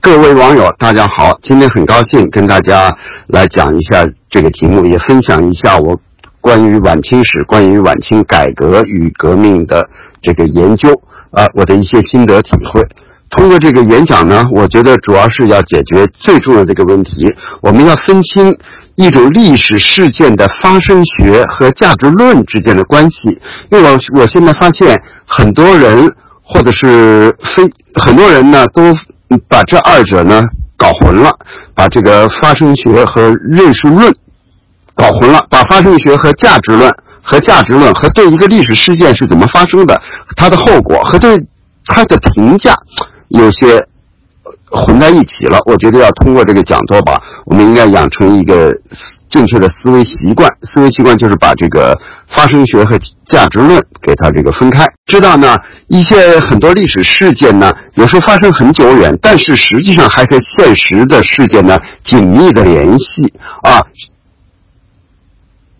各位网友，大家好！今天很高兴跟大家来讲一下这个题目，也分享一下我关于晚清史、关于晚清改革与革命的这个研究啊，我的一些心得体会。通过这个演讲呢，我觉得主要是要解决最重要的一个问题，我们要分清一种历史事件的发生学和价值论之间的关系。因为我我现在发现很多人或者是非很多人呢都。把这二者呢搞混了，把这个发生学和认识论搞混了，把发生学和价值论和价值论和对一个历史事件是怎么发生的，它的后果和对它的评价有些混在一起了。我觉得要通过这个讲座吧，我们应该养成一个正确的思维习惯。思维习惯就是把这个发生学和价值论给它这个分开，知道呢。一些很多历史事件呢，有时候发生很久远，但是实际上还和现实的事件呢紧密的联系啊。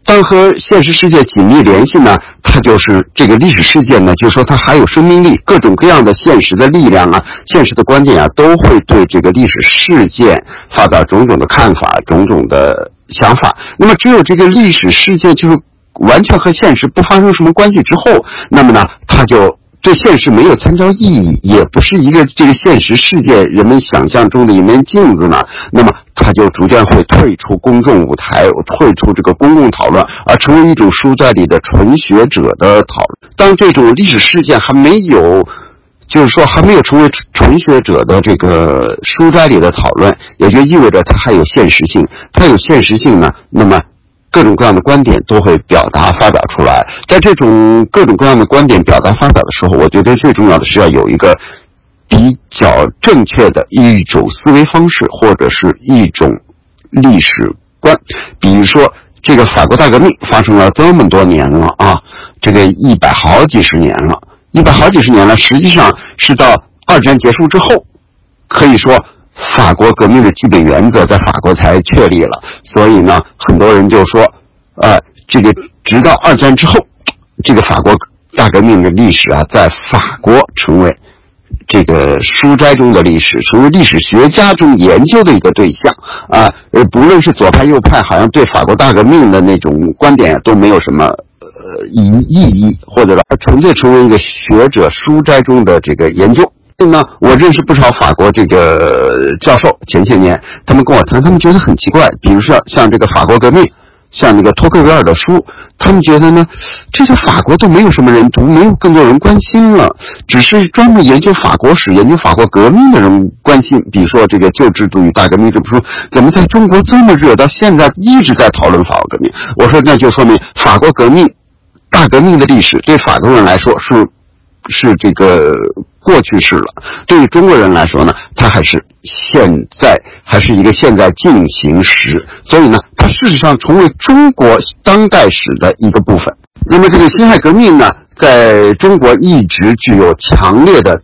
当和现实世界紧密联系呢，它就是这个历史事件呢，就是说它还有生命力，各种各样的现实的力量啊，现实的观点啊，都会对这个历史事件发表种种的看法、种种的想法。那么，只有这个历史事件就是完全和现实不发生什么关系之后，那么呢，它就。对现实没有参照意义，也不是一个这个现实世界人们想象中的一面镜子呢。那么，它就逐渐会退出公众舞台，退出这个公共讨论，而成为一种书斋里的纯学者的讨论。当这种历史事件还没有，就是说还没有成为纯学者的这个书斋里的讨论，也就意味着它还有现实性。它有现实性呢，那么。各种各样的观点都会表达发表出来，在这种各种各样的观点表达发表的时候，我觉得最重要的是要有一个比较正确的一种思维方式，或者是一种历史观。比如说，这个法国大革命发生了这么多年了啊，这个一百好几十年了，一百好几十年了，实际上是到二战结束之后，可以说。法国革命的基本原则在法国才确立了，所以呢，很多人就说，呃，这个直到二战之后，这个法国大革命的历史啊，在法国成为这个书斋中的历史，成为历史学家中研究的一个对象啊。呃，不论是左派右派，好像对法国大革命的那种观点都没有什么呃意意义，或者说纯粹成为一个学者书斋中的这个研究。呢，我认识不少法国这个教授，前些年他们跟我谈，他们觉得很奇怪。比如说像这个法国革命，像那个托克维尔的书，他们觉得呢，这些法国都没有什么人读，没有更多人关心了，只是专门研究法国史、研究法国革命的人关心。比如说这个旧制度与大革命这本书，怎么在中国这么热，到现在一直在讨论法国革命？我说那就说明法国革命、大革命的历史对法国人来说是是这个。过去式了，对于中国人来说呢，它还是现在还是一个现在进行时，所以呢，它事实上成为中国当代史的一个部分。那么，这个辛亥革命呢，在中国一直具有强烈的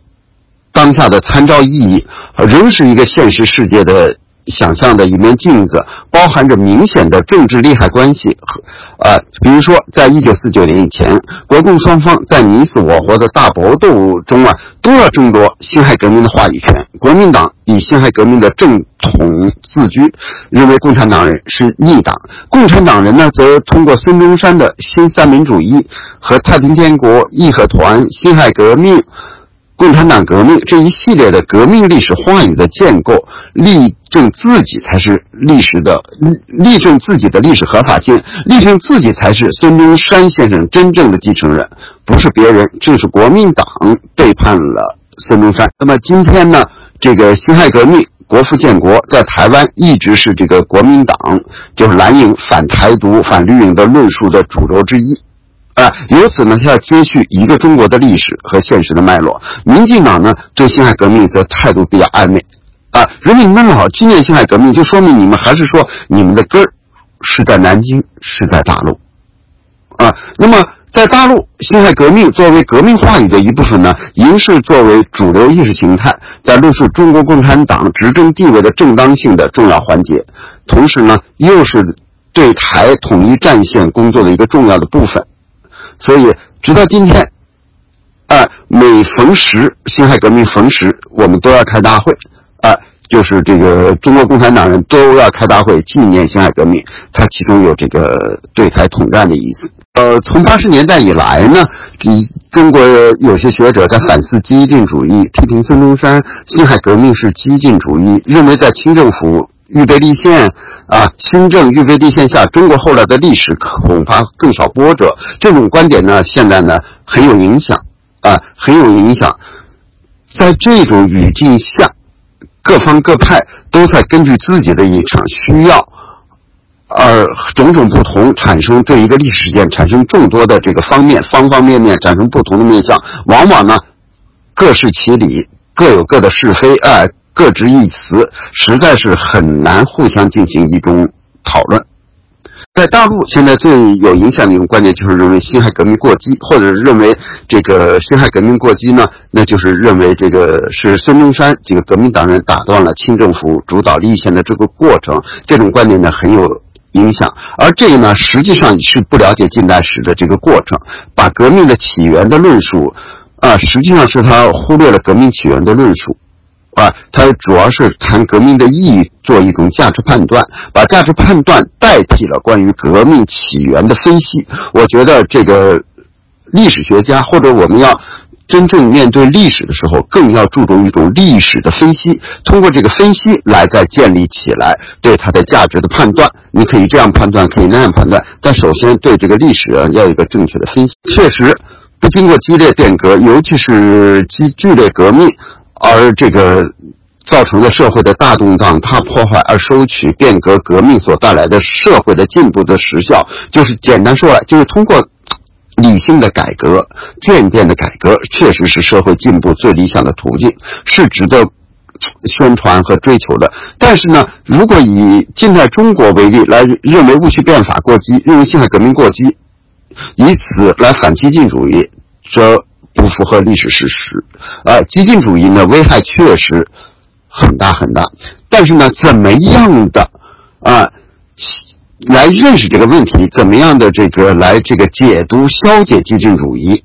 当下的参照意义，仍是一个现实世界的。想象的一面镜子，包含着明显的政治利害关系和，呃，比如说，在一九四九年以前，国共双方在你死我活的大搏斗中啊，都要争夺辛亥革命的话语权。国民党以辛亥革命的正统自居，认为共产党人是逆党；共产党人呢，则通过孙中山的新三民主义和太平天国义和团、辛亥革命。共产党革命这一系列的革命历史话语的建构，立证自己才是历史的，立证自己的历史合法性，立证自己才是孙中山先生真正的继承人，不是别人，正是国民党背叛了孙中山。那么今天呢，这个辛亥革命、国父建国，在台湾一直是这个国民党就是蓝营反台独、反绿营的论述的主轴之一。啊，由此呢，他要接续一个中国的历史和现实的脉络。民进党呢，对辛亥革命则态度比较暧昧。啊，如果你们老纪念辛亥革命，就说明你们还是说你们的根儿是在南京，是在大陆。啊，那么在大陆，辛亥革命作为革命话语的一部分呢，仍是作为主流意识形态，在论述中国共产党执政地位的正当性的重要环节。同时呢，又是对台统一战线工作的一个重要的部分。所以，直到今天，啊，每逢十辛亥革命逢十，我们都要开大会，啊，就是这个中国共产党人都要开大会纪念辛亥革命，它其中有这个对台统战的意思。呃，从八十年代以来呢，中国有些学者在反思激进主义，批评孙中山辛亥革命是激进主义，认为在清政府预备立宪啊，新政预备立宪下，中国后来的历史恐怕更少波折。这种观点呢，现在呢很有影响啊，很有影响。在这种语境下。各方各派都在根据自己的一场需要，而种种不同产生对一个历史事件产生众多的这个方面方方面面产生不同的面相，往往呢各是其理，各有各的是非，哎，各执一词，实在是很难互相进行一种讨论。在大陆，现在最有影响的一种观点就是认为辛亥革命过激，或者是认为这个辛亥革命过激呢，那就是认为这个是孙中山这个革命党人打断了清政府主导立宪的这个过程。这种观点呢很有影响，而这个呢实际上是不了解近代史的这个过程，把革命的起源的论述啊，实际上是他忽略了革命起源的论述。啊，它主要是谈革命的意义，做一种价值判断，把价值判断代替了关于革命起源的分析。我觉得这个历史学家或者我们要真正面对历史的时候，更要注重一种历史的分析，通过这个分析来再建立起来对它的价值的判断。你可以这样判断，可以那样判断，但首先对这个历史要有一个正确的分析。确实，不经过激烈变革，尤其是激剧烈革命。而这个造成的社会的大动荡、大破坏，而收取变革革命所带来的社会的进步的实效，就是简单说来，就是通过理性的改革、渐变的改革，确实是社会进步最理想的途径，是值得宣传和追求的。但是呢，如果以近代中国为例来认为戊戌变法过激，认为辛亥革命过激，以此来反激进主义，则。不符合历史事实，啊，激进主义呢危害确实很大很大，但是呢，怎么样的啊来认识这个问题？怎么样的这个来这个解读消解激进主义？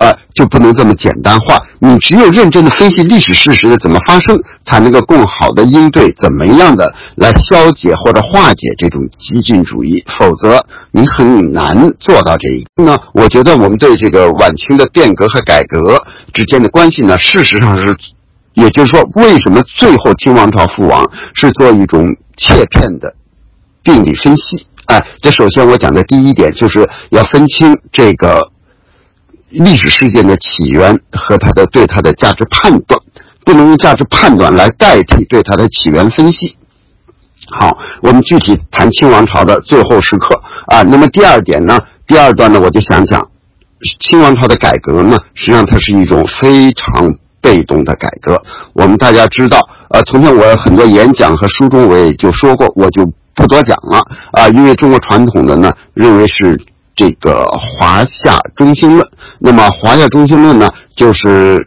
啊，就不能这么简单化。你只有认真的分析历史事实的怎么发生，才能够更好的应对怎么样的来消解或者化解这种激进主义。否则，你很难做到这一个。那我觉得，我们对这个晚清的变革和改革之间的关系呢，事实上是，也就是说，为什么最后清王朝覆亡，是做一种切片的病理分析？哎，这首先我讲的第一点就是要分清这个。历史事件的起源和它的对它的价值判断，不能用价值判断来代替对它的起源分析。好，我们具体谈清王朝的最后时刻啊。那么第二点呢，第二段呢，我就想讲清王朝的改革呢，实际上它是一种非常被动的改革。我们大家知道，呃，从前我很多演讲和书中我也就说过，我就不多讲了啊，因为中国传统的呢认为是。这个华夏中心论，那么华夏中心论呢，就是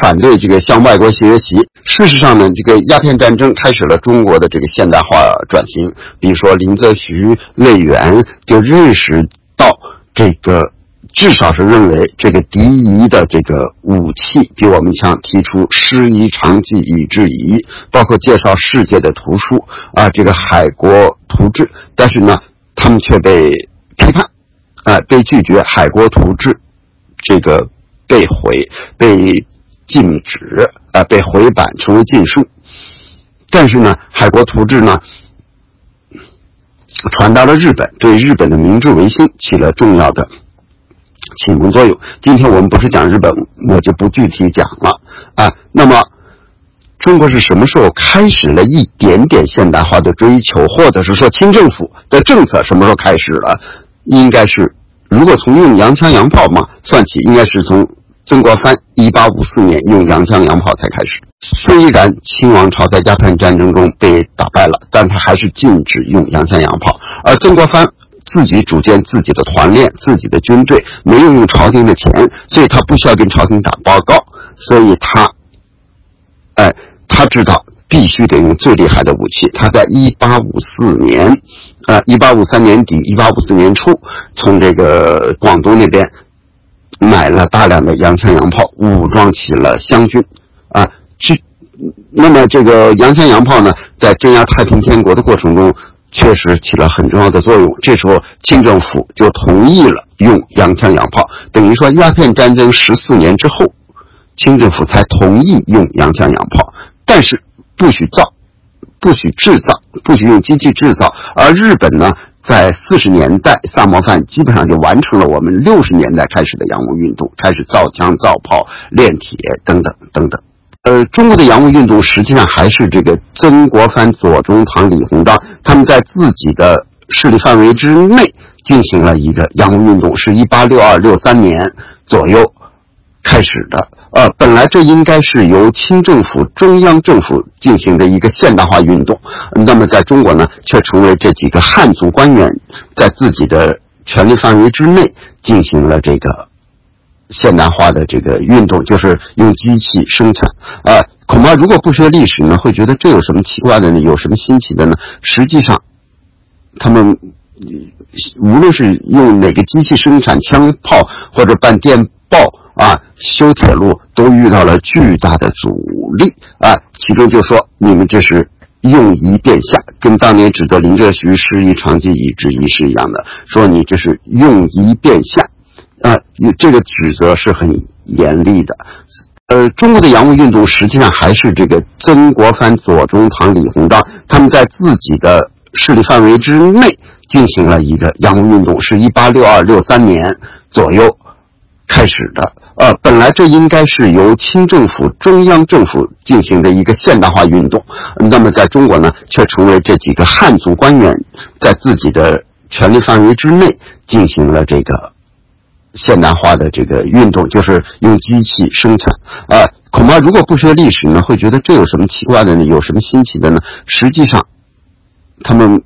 反对这个向外国学习。事实上呢，这个鸦片战争开始了中国的这个现代化转型。比如说林则徐、魏源就认识到这个，至少是认为这个敌夷的这个武器比我们强，提出师夷长技以制夷，包括介绍世界的图书啊，这个海国图志。但是呢，他们却被。批判，啊，被拒绝，《海国图志》这个被毁、被禁止，啊，被回版成为禁书。但是呢，《海国图志》呢，传到了日本，对日本的明治维新起了重要的启蒙作用。今天我们不是讲日本，我就不具体讲了啊。那么，中国是什么时候开始了一点点现代化的追求，或者是说清政府的政策什么时候开始了？应该是，如果从用洋枪洋炮嘛算起，应该是从曾国藩一八五四年用洋枪洋炮才开始。虽然清王朝在鸦片战争中被打败了，但他还是禁止用洋枪洋炮。而曾国藩自己组建自己的团练、自己的军队，没有用朝廷的钱，所以他不需要跟朝廷打报告，所以他，哎，他知道。必须得用最厉害的武器。他在一八五四年，呃，一八五三年底、一八五四年初，从这个广东那边买了大量的洋枪洋炮，武装起了湘军。啊，这那么这个洋枪洋炮呢，在镇压太平天国的过程中，确实起了很重要的作用。这时候，清政府就同意了用洋枪洋炮，等于说鸦片战争十四年之后，清政府才同意用洋枪洋炮，但是不许造，不许制造，不许用机器制造。而日本呢，在四十年代，萨摩藩基本上就完成了我们六十年代开始的洋务运动，开始造枪造炮、炼铁等等等等。呃，中国的洋务运动实际上还是这个曾国藩、左宗棠、李鸿章他们在自己的势力范围之内进行了一个洋务运动，是一八六二六三年左右开始的。呃，本来这应该是由清政府、中央政府进行的一个现代化运动，那么在中国呢，却成为这几个汉族官员在自己的权力范围之内进行了这个。现代化的这个运动就是用机器生产，啊，恐怕如果不学历史呢，会觉得这有什么奇怪的呢？有什么新奇的呢？实际上，他们无论是用哪个机器生产枪炮或者办电报啊、修铁路，都遇到了巨大的阻力啊。其中就说你们这是用夷变夏，跟当年指责林则徐师夷长技以制夷是一样的，说你这是用夷变夏。啊，这个指责是很严厉的。呃，中国的洋务运动实际上还是这个曾国藩、左宗棠、李鸿章他们在自己的势力范围之内进行了一个洋务运动，是一八六二六三年左右开始的。呃，本来这应该是由清政府、中央政府进行的一个现代化运动，那么在中国呢，却成为这几个汉族官员在自己的权力范围之内进行了这个。现代化的这个运动就是用机器生产，啊，恐怕如果不学历史呢，会觉得这有什么奇怪的呢？有什么新奇的呢？实际上，他们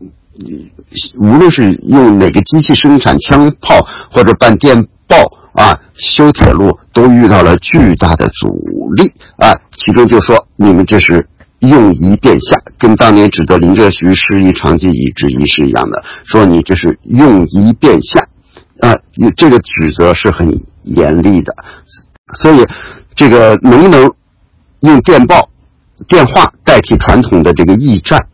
无论是用哪个机器生产枪炮或者办电报啊、修铁路，都遇到了巨大的阻力啊。其中就说你们这是用夷变夏，跟当年指责林则徐师夷长技以制夷是一样的，说你这是用夷变夏。啊，这个指责是很严厉的，所以这个能不能用电报、电话代替传统的这个驿站？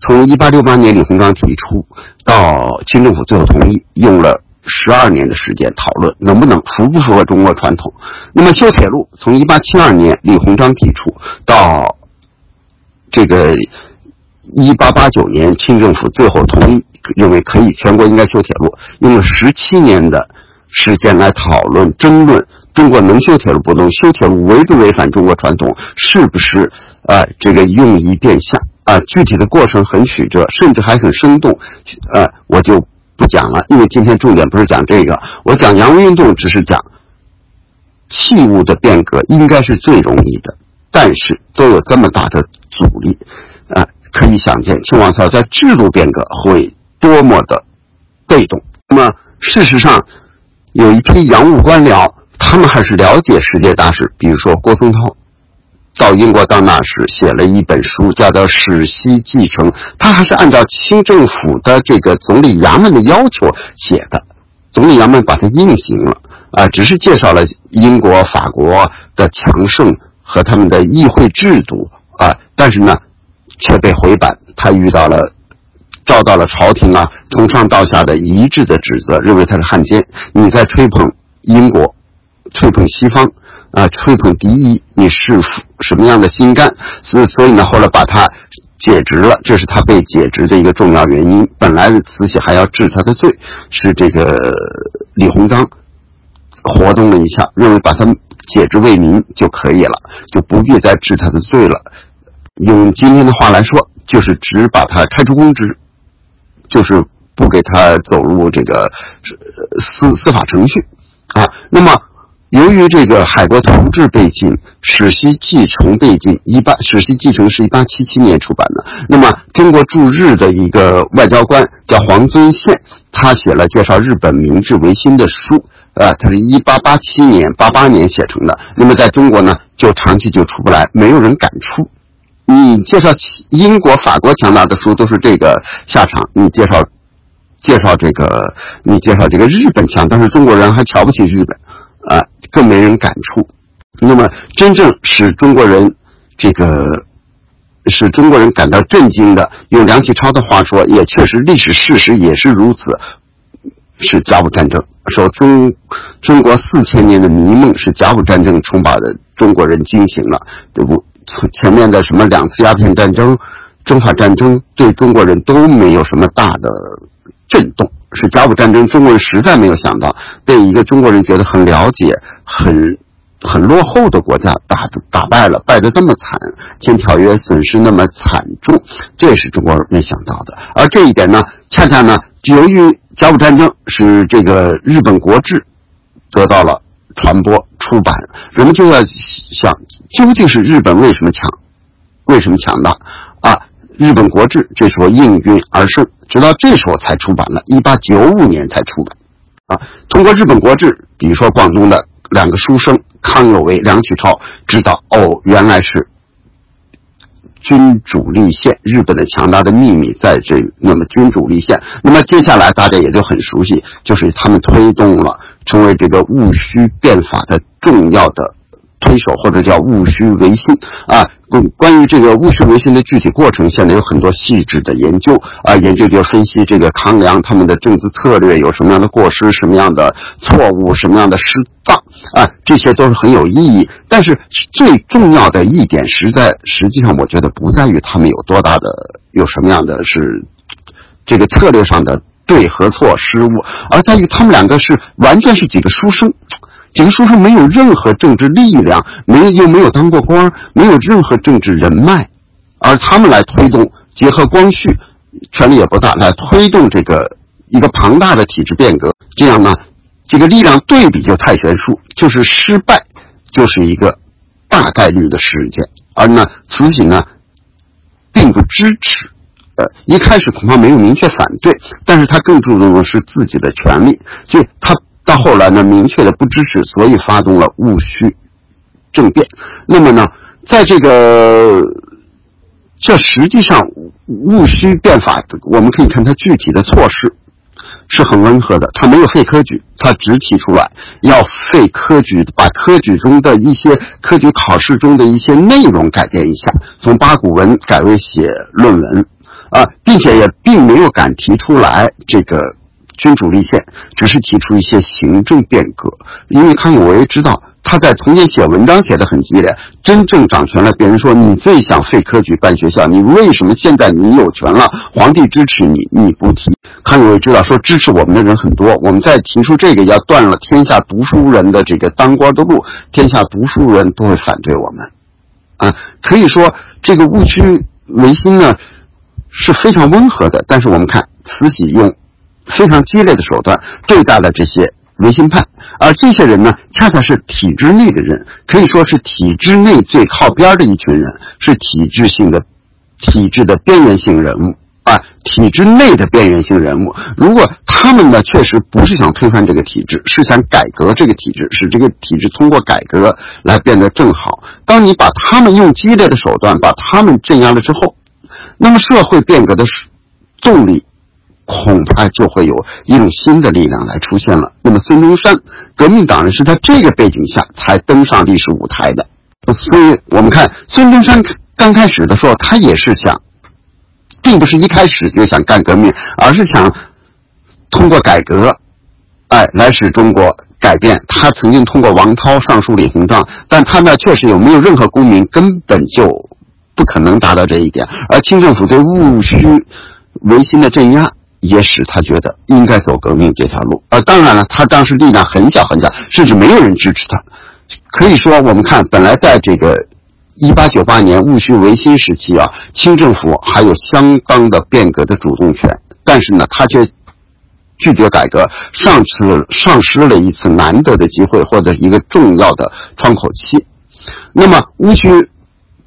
从一八六八年李鸿章提出到清政府最后同意，用了十二年的时间讨论能不能符不符合中国传统。那么修铁路，从一八七二年李鸿章提出到这个一八八九年清政府最后同意。认为可以，全国应该修铁路，用了十七年的时间来讨论、争论，中国能修铁路不能修铁路，违不违反中国传统？是不是啊？这个用夷变相啊？具体的过程很曲折，甚至还很生动，呃，我就不讲了，因为今天重点不是讲这个，我讲洋务运动，只是讲器物的变革，应该是最容易的，但是都有这么大的阻力啊！可以想见，清王朝在制度变革会。多么的被动！那么事实上，有一批洋务官僚，他们还是了解世界大事。比如说郭松涛，到英国当大使，写了一本书，叫做《史西继承》，他还是按照清政府的这个总理衙门的要求写的。总理衙门把它印行了啊，只是介绍了英国、法国的强盛和他们的议会制度啊，但是呢，却被回版。他遇到了。遭到了朝廷啊从上到下的一致的指责，认为他是汉奸。你在吹捧英国，吹捧西方，啊，吹捧敌意，你是什么样的心肝？所，所以呢，后来把他解职了，这是他被解职的一个重要原因。本来慈禧还要治他的罪，是这个李鸿章活动了一下，认为把他解职为民就可以了，就不必再治他的罪了。用今天的话来说，就是只把他开除公职。就是不给他走入这个司司法程序啊。那么，由于这个海国图志被禁，史西继承被禁，一八史西继承是一八七七年出版的。那么，中国驻日的一个外交官叫黄遵宪，他写了介绍日本明治维新的书啊，他是一八八七年、八八年写成的。那么，在中国呢，就长期就出不来，没有人敢出。你介绍英国、法国强大的书都是这个下场。你介绍介绍这个，你介绍这个日本强，但是中国人还瞧不起日本，啊，更没人敢触。那么，真正使中国人这个使中国人感到震惊的。用梁启超的话说，也确实历史事实也是如此，是甲午战争。说中中国四千年的迷梦是甲午战争冲把的中国人惊醒了，对不？前面的什么两次鸦片战争、中法战争，对中国人都没有什么大的震动。是甲午战争，中国人实在没有想到，被一个中国人觉得很了解、很很落后的国家打打败了，败得这么惨，签条约损失那么惨重，这也是中国人没想到的。而这一点呢，恰恰呢，由于甲午战争使这个日本国志得到了传播出版，人们就要想，究竟是日本为什么强，为什么强大啊？日本国志这时候应运而生。直到这时候才出版了，一八九五年才出版，啊，通过日本国志，比如说广东的两个书生康有为、梁启超，知道哦，原来是君主立宪，日本的强大的秘密在这。那么君主立宪，那么接下来大家也就很熟悉，就是他们推动了成为这个戊戌变法的重要的推手，或者叫戊戌维新啊。关关于这个戊戌维新的具体过程，现在有很多细致的研究啊，研究就分析这个康梁他们的政治策略有什么样的过失，什么样的错误，什么样的失当啊，这些都是很有意义。但是最重要的一点，实在实际上我觉得不在于他们有多大的有什么样的是这个策略上的对和错失误，而在于他们两个是完全是几个书生。这个叔叔没有任何政治力量，没又没有当过官，没有任何政治人脉，而他们来推动，结合光绪，权力也不大，来推动这个一个庞大的体制变革。这样呢，这个力量对比就太悬殊，就是失败，就是一个大概率的事件。而呢，慈禧呢，并不支持，呃，一开始恐怕没有明确反对，但是他更注重的是自己的权利，就他。到后来呢，明确的不支持，所以发动了戊戌政变。那么呢，在这个这实际上戊戌变法，我们可以看它具体的措施是很温和的，它没有废科举，它只提出来要废科举，把科举中的一些科举考试中的一些内容改变一下，从八股文改为写论文啊，并且也并没有敢提出来这个。君主立宪只是提出一些行政变革，因为康有为知道他在从前写文章写的很激烈，真正掌权了，别人说你最想废科举办学校，你为什么现在你有权了，皇帝支持你，你不提？康有为知道说支持我们的人很多，我们再提出这个要断了天下读书人的这个当官的路，天下读书人都会反对我们，啊，可以说这个戊戌维新呢是非常温和的，但是我们看慈禧用。非常激烈的手段对待了这些维新派，而这些人呢，恰恰是体制内的人，可以说是体制内最靠边的一群人，是体制性的、体制的边缘性人物啊，体制内的边缘性人物。如果他们呢，确实不是想推翻这个体制，是想改革这个体制，使这个体制通过改革来变得更好。当你把他们用激烈的手段把他们镇压了之后，那么社会变革的动力。恐怕就会有一种新的力量来出现了。那么，孙中山革命党人是在这个背景下才登上历史舞台的。所以我们看孙中山刚开始的时候，他也是想，并不是一开始就想干革命，而是想通过改革，哎，来使中国改变。他曾经通过王涛上书李鸿章，但他那确实有没有任何公民根本就不可能达到这一点。而清政府对戊戌维新的镇压。也使他觉得应该走革命这条路，呃，当然了，他当时力量很小很小，甚至没有人支持他。可以说，我们看，本来在这个一八九八年戊戌维新时期啊，清政府还有相当的变革的主动权，但是呢，他却拒绝改革，丧失丧失了一次难得的机会，或者一个重要的窗口期。那么戊戌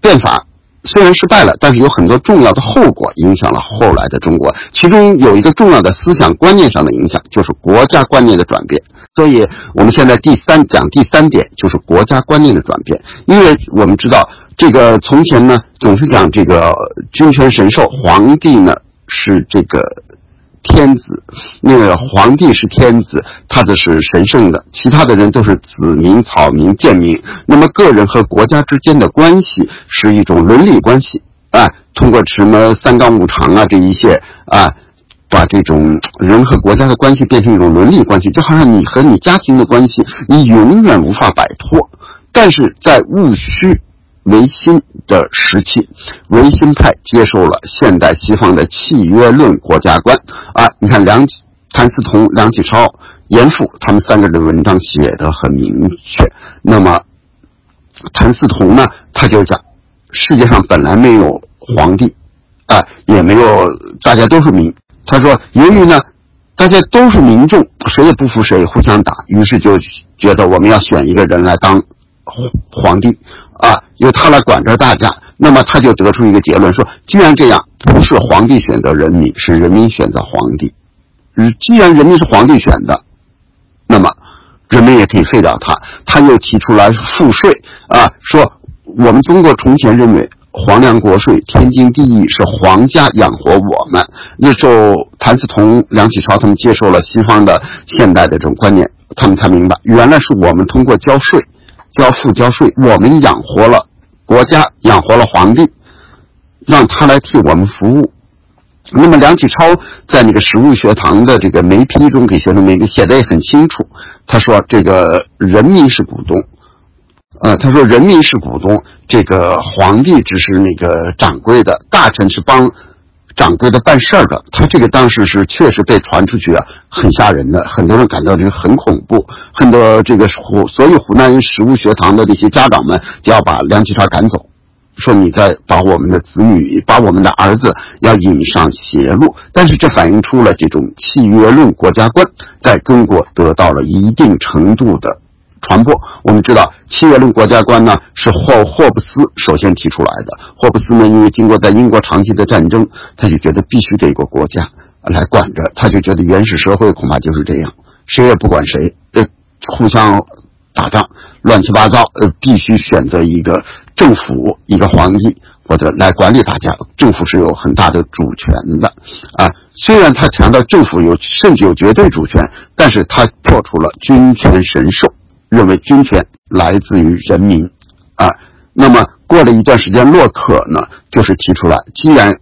变法。虽然失败了，但是有很多重要的后果影响了后来的中国。其中有一个重要的思想观念上的影响，就是国家观念的转变。所以，我们现在第三讲第三点就是国家观念的转变。因为我们知道，这个从前呢，总是讲这个君权神授，皇帝呢是这个天子，那个皇帝是天子，他的是神圣的，其他的人都是子民、草民、贱民。那么个人和国家之间的关系是一种伦理关系啊，通过什么三纲五常啊这一些啊，把这种人和国家的关系变成一种伦理关系，就好像你和你家庭的关系，你永远无法摆脱。但是在戊戌。维新的时期，维新派接受了现代西方的契约论国家观啊！你看梁谭嗣同、梁启超、严复他们三个人的文章写的很明确。那么谭嗣同呢，他就讲世界上本来没有皇帝啊，也没有大家都是民。他说，由于呢大家都是民众，谁也不服谁，互相打，于是就觉得我们要选一个人来当皇帝。啊，由他来管着大家，那么他就得出一个结论说：既然这样，不是皇帝选择人民，是人民选择皇帝。嗯，既然人民是皇帝选的，那么人民也可以废掉他。他又提出来赋税啊，说我们中国从前认为皇粮国税天经地义，是皇家养活我们。那时候谭嗣同、梁启超他们接受了西方的现代的这种观念，他们才明白，原来是我们通过交税。交赋交税，我们养活了国家，养活了皇帝，让他来替我们服务。那么梁启超在那个实务学堂的这个媒批中给学生们写的也很清楚，他说这个人民是股东，呃，他说人民是股东，这个皇帝只是那个掌柜的，大臣是帮。掌柜的办事儿的，他这个当时是确实被传出去啊，很吓人的，很多人感到这个很恐怖，很多这个湖，所以湖南实物学堂的这些家长们就要把梁启超赶走，说你在把我们的子女，把我们的儿子要引上邪路。但是这反映出了这种契约论国家观在中国得到了一定程度的。传播，我们知道契约论国家观呢是霍霍布斯首先提出来的。霍布斯呢，因为经过在英国长期的战争，他就觉得必须得有个国家来管着，他就觉得原始社会恐怕就是这样，谁也不管谁，呃，互相打仗，乱七八糟，呃，必须选择一个政府，一个皇帝或者来管理大家。政府是有很大的主权的，啊，虽然他强调政府有甚至有绝对主权，但是他破除了君权神授。认为军权来自于人民，啊，那么过了一段时间，洛克呢就是提出来，既然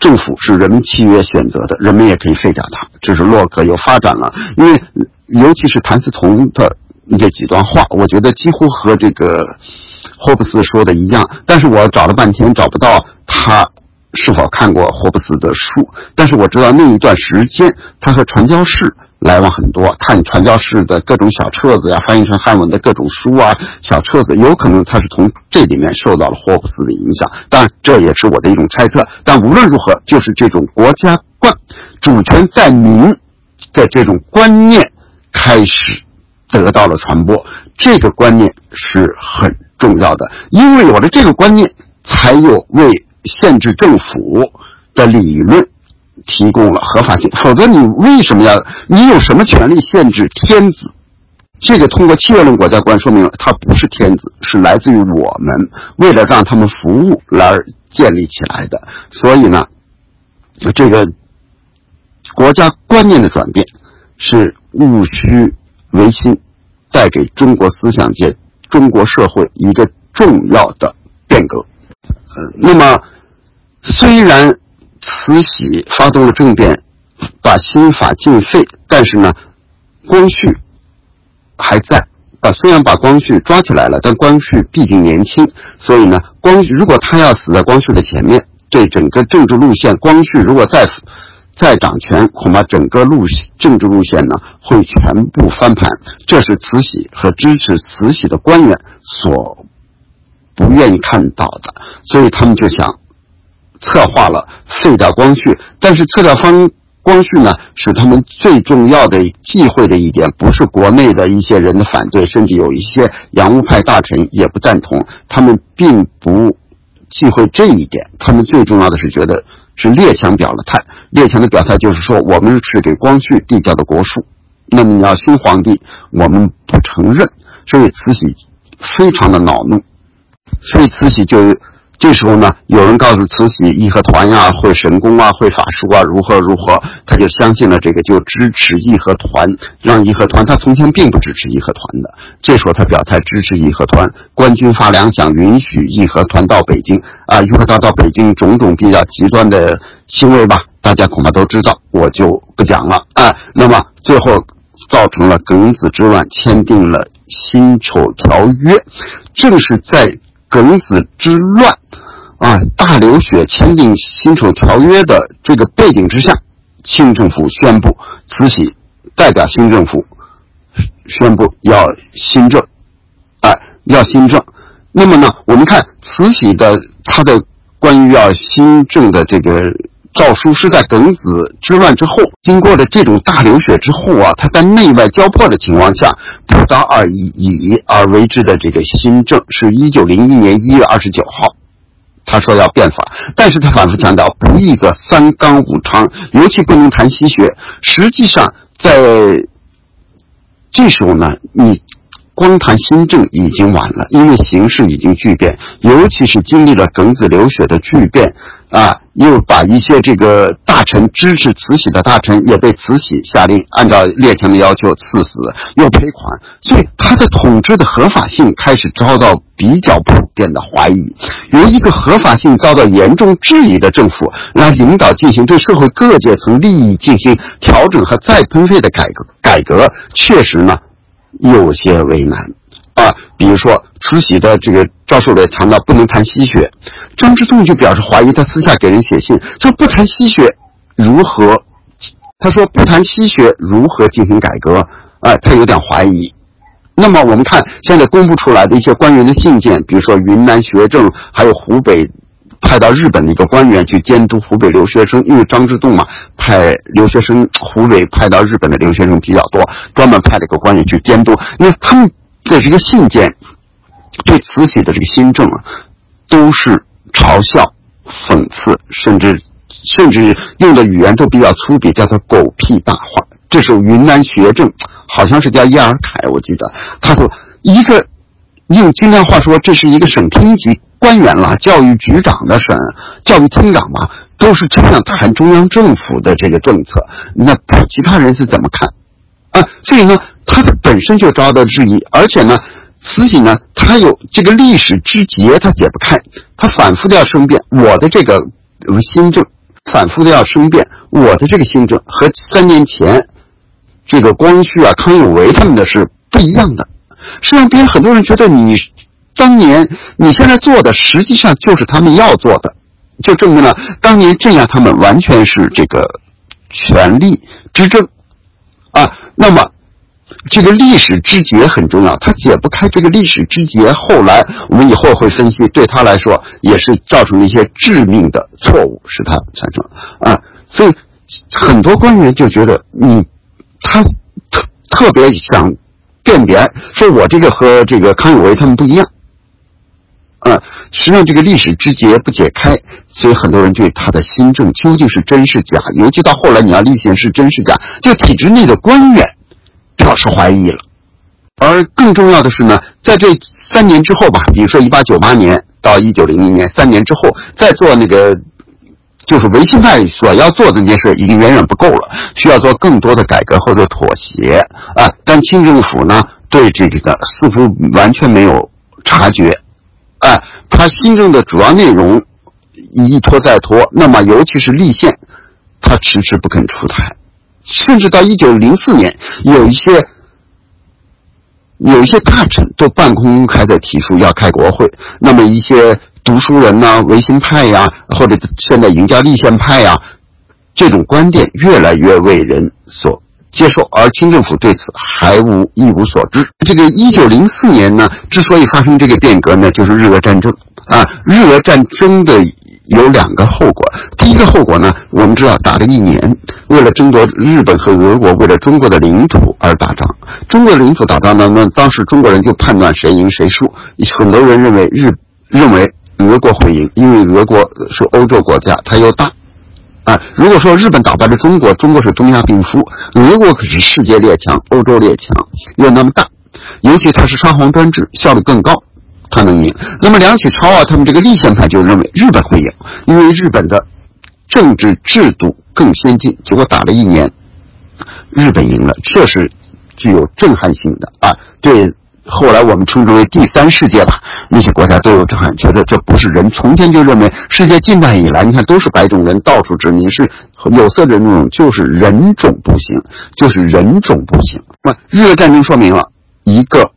政府是人民契约选择的，人民也可以废掉它。这是洛克又发展了，因为尤其是谭嗣同的这几段话，我觉得几乎和这个霍布斯说的一样，但是我找了半天找不到他是否看过霍布斯的书，但是我知道那一段时间他和传教士。来往很多，看传教士的各种小册子呀，翻译成汉文的各种书啊，小册子，有可能他是从这里面受到了霍布斯的影响，当然这也是我的一种猜测。但无论如何，就是这种国家观、主权在民的这种观念开始得到了传播，这个观念是很重要的，因为有了这个观念，才有为限制政府的理论。提供了合法性，否则你为什么要？你有什么权利限制天子？这个通过契约论国家观说明了，他不是天子，是来自于我们为了让他们服务来建立起来的。所以呢，这个国家观念的转变是戊戌维新带给中国思想界、中国社会一个重要的变革。呃，那么虽然。慈禧发动了政变，把新法禁废，但是呢，光绪还在。啊，虽然把光绪抓起来了，但光绪毕竟年轻，所以呢，光如果他要死在光绪的前面，对整个政治路线，光绪如果再再掌权，恐怕整个路政治路线呢会全部翻盘。这是慈禧和支持慈禧的官员所不愿意看到的，所以他们就想。策划了废掉光绪，但是撤掉方光绪呢，是他们最重要的忌讳的一点，不是国内的一些人的反对，甚至有一些洋务派大臣也不赞同，他们并不忌讳这一点，他们最重要的是觉得是列强表了态，列强的表态就是说，我们是给光绪递交的国书，那么你要新皇帝，我们不承认，所以慈禧非常的恼怒，所以慈禧就。这时候呢，有人告诉慈禧，义和团呀会神功啊，会法术啊，如何如何，他就相信了这个，就支持义和团，让义和团。他从前并不支持义和团的，这时候他表态支持义和团，官军发粮饷，允许义和团到北京啊。义和团到北京种种比较极端的行为吧，大家恐怕都知道，我就不讲了啊。那么最后造成了庚子之乱，签订了辛丑条约，正是在庚子之乱。啊，大流血签订辛丑条约的这个背景之下，清政府宣布慈禧代表新政府宣布要新政，哎，要新政。那么呢，我们看慈禧的她的关于要新政的这个诏书是在庚子之乱之后，经过了这种大流血之后啊，他在内外交迫的情况下，不得而已而为之的这个新政，是一九零一年一月二十九号。他说要变法，但是他反复强调不义则三纲五常，尤其不能谈西学。实际上，在这时候呢，你光谈新政已经晚了，因为形势已经巨变，尤其是经历了庚子流血的巨变。啊，又把一些这个大臣支持慈禧的大臣也被慈禧下令按照列强的要求赐死，又赔款，所以他的统治的合法性开始遭到比较普遍的怀疑。由一个合法性遭到严重质疑的政府来领导进行对社会各阶层利益进行调整和再分配的改革，改革确实呢有些为难。啊，比如说慈禧的这个诏书里强调不能谈西学，张之洞就表示怀疑，他私下给人写信说不谈西学如何？他说不谈西学如何进行改革？哎，他有点怀疑。那么我们看现在公布出来的一些官员的信件，比如说云南学政，还有湖北派到日本的一个官员去监督湖北留学生，因为张之洞嘛派留学生湖北派到日本的留学生比较多，专门派了一个官员去监督，因为他们。这个信件，对慈禧的这个新政啊，都是嘲笑、讽刺，甚至甚至用的语言都比较粗鄙，叫做“狗屁大话”。这首云南学政，好像是叫叶尔凯，我记得，他说一个用今天话说，这是一个省厅级官员了，教育局长的省教育厅长嘛，都是这样谈中央政府的这个政策，那其他人是怎么看？啊，所以呢，他本身就遭到质疑，而且呢，慈禧呢，他有这个历史之结，他解不开，他反复的要申辩我的这个新政，反复的要申辩我的这个新政和三年前这个光绪啊、康有为他们的是不一样的。实际上，别人很多人觉得你当年你现在做的，实际上就是他们要做的，就证明了当年镇压他们完全是这个权力之争啊。那么，这个历史之结很重要，他解不开这个历史之结。后来我们以后会分析，对他来说也是造成了一些致命的错误，使他产生啊。所以很多官员就觉得你他特特别想辨别，说我这个和这个康有为他们不一样。嗯，实际上这个历史之结不解开，所以很多人对他的新政究竟是真是假，尤其到后来你要立宪是真是假，就体制内的官员表示怀疑了。而更重要的是呢，在这三年之后吧，比如说一八九八年到一九零一年三年之后，再做那个就是维新派所要做的那件事已经远远不够了，需要做更多的改革或者妥协啊。但清政府呢，对这个似乎完全没有察觉。啊，他新政的主要内容一拖再拖，那么尤其是立宪，他迟迟不肯出台，甚至到一九零四年，有一些有一些大臣都半公开的提出要开国会，那么一些读书人呐、维新派呀，或者现在赢家立宪派呀，这种观点越来越为人所。接受，而清政府对此还无一无所知。这个一九零四年呢，之所以发生这个变革呢，就是日俄战争啊。日俄战争的有两个后果。第一个后果呢，我们知道打了一年，为了争夺日本和俄国为了中国的领土而打仗。中国的领土打仗呢，那当时中国人就判断谁赢谁输。很多人认为日认为俄国会赢，因为俄国是欧洲国家，它又大。啊，如果说日本打败了中国，中国是东亚病夫，俄国可是世界列强、欧洲列强，又那么大，尤其它是沙皇专制，效率更高，他能赢。那么梁启超啊，他们这个立宪派就认为日本会赢，因为日本的政治制度更先进。结果打了一年，日本赢了，这是具有震撼性的啊！对。后来我们称之为第三世界吧，那些国家都有这样觉得，这不是人。从前就认为世界近代以来，你看都是白种人到处殖民，是有色人种，就是人种不行，就是人种不行。那日俄战争说明了一个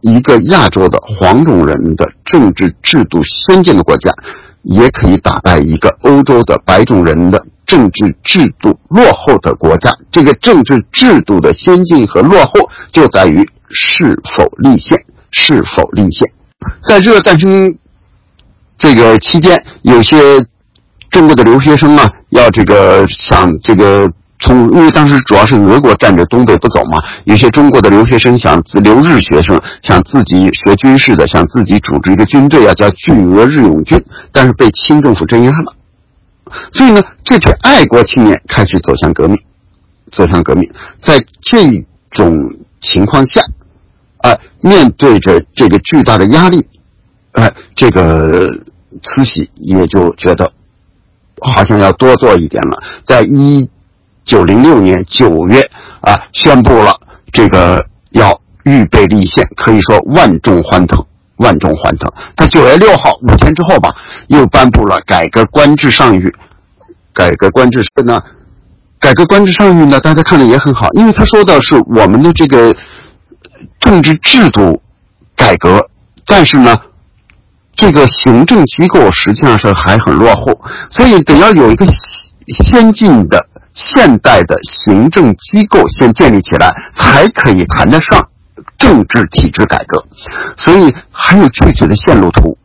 一个亚洲的黄种人的政治制度先进的国家，也可以打败一个欧洲的白种人的政治制度落后的国家。这个政治制度的先进和落后就在于。是否立宪？是否立宪？在日俄战争这个期间，有些中国的留学生啊，要这个想这个从，因为当时主要是俄国占着东北不走嘛，有些中国的留学生想留日学生，想自己学军事的，想自己组织一个军队啊，叫巨俄日勇军，但是被清政府镇压了。所以呢，这批爱国青年开始走向革命，走向革命，在这种情况下。哎，面对着这个巨大的压力，哎，这个慈禧也就觉得好像要多做一点了。在一九零六年九月啊，宣布了这个要预备立宪，可以说万众欢腾，万众欢腾。他九月六号五天之后吧，又颁布了改革官制上谕。改革官制呢，改革官制上谕呢，大家看的也很好，因为他说的是我们的这个。政治制度改革，但是呢，这个行政机构实际上是还很落后，所以得要有一个先进的、现代的行政机构先建立起来，才可以谈得上政治体制改革。所以还有具体的线路图。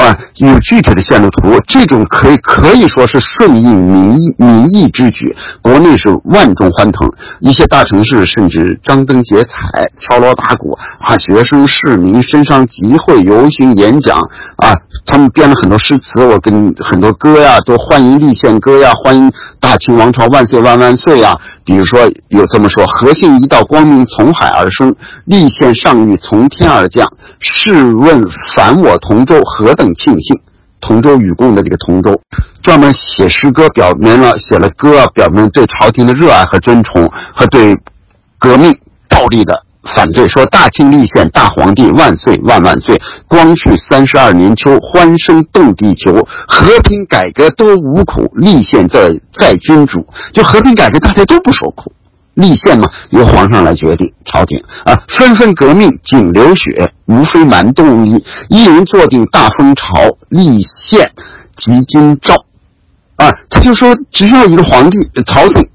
啊，有具体的线路图，这种可以可以说是顺应民意民意之举。国内是万众欢腾，一些大城市甚至张灯结彩、敲锣打鼓啊，学生市民身上集会、游行、演讲啊，他们编了很多诗词，我跟很多歌呀，都欢迎立宪歌呀，欢迎大清王朝万岁万万岁呀。比如说有这么说：“和信一道光明从海而生，立宪上谕从天而降。试问凡我同舟，何等庆幸！”同舟与共的这个同舟，专门写诗歌，表明了写了歌，表明对朝廷的热爱和尊崇，和对革命暴力的。反对说大清立宪，大皇帝万岁万万岁！光绪三十二年秋，欢声动地球，和平改革都无苦，立宪在在君主。就和平改革，大家都不受苦，立宪嘛，由皇上来决定。朝廷啊，纷纷革命，仅流血，无非蛮动一一人坐定大风朝，立宪即今诏。啊，他就说，只要一个皇帝，朝廷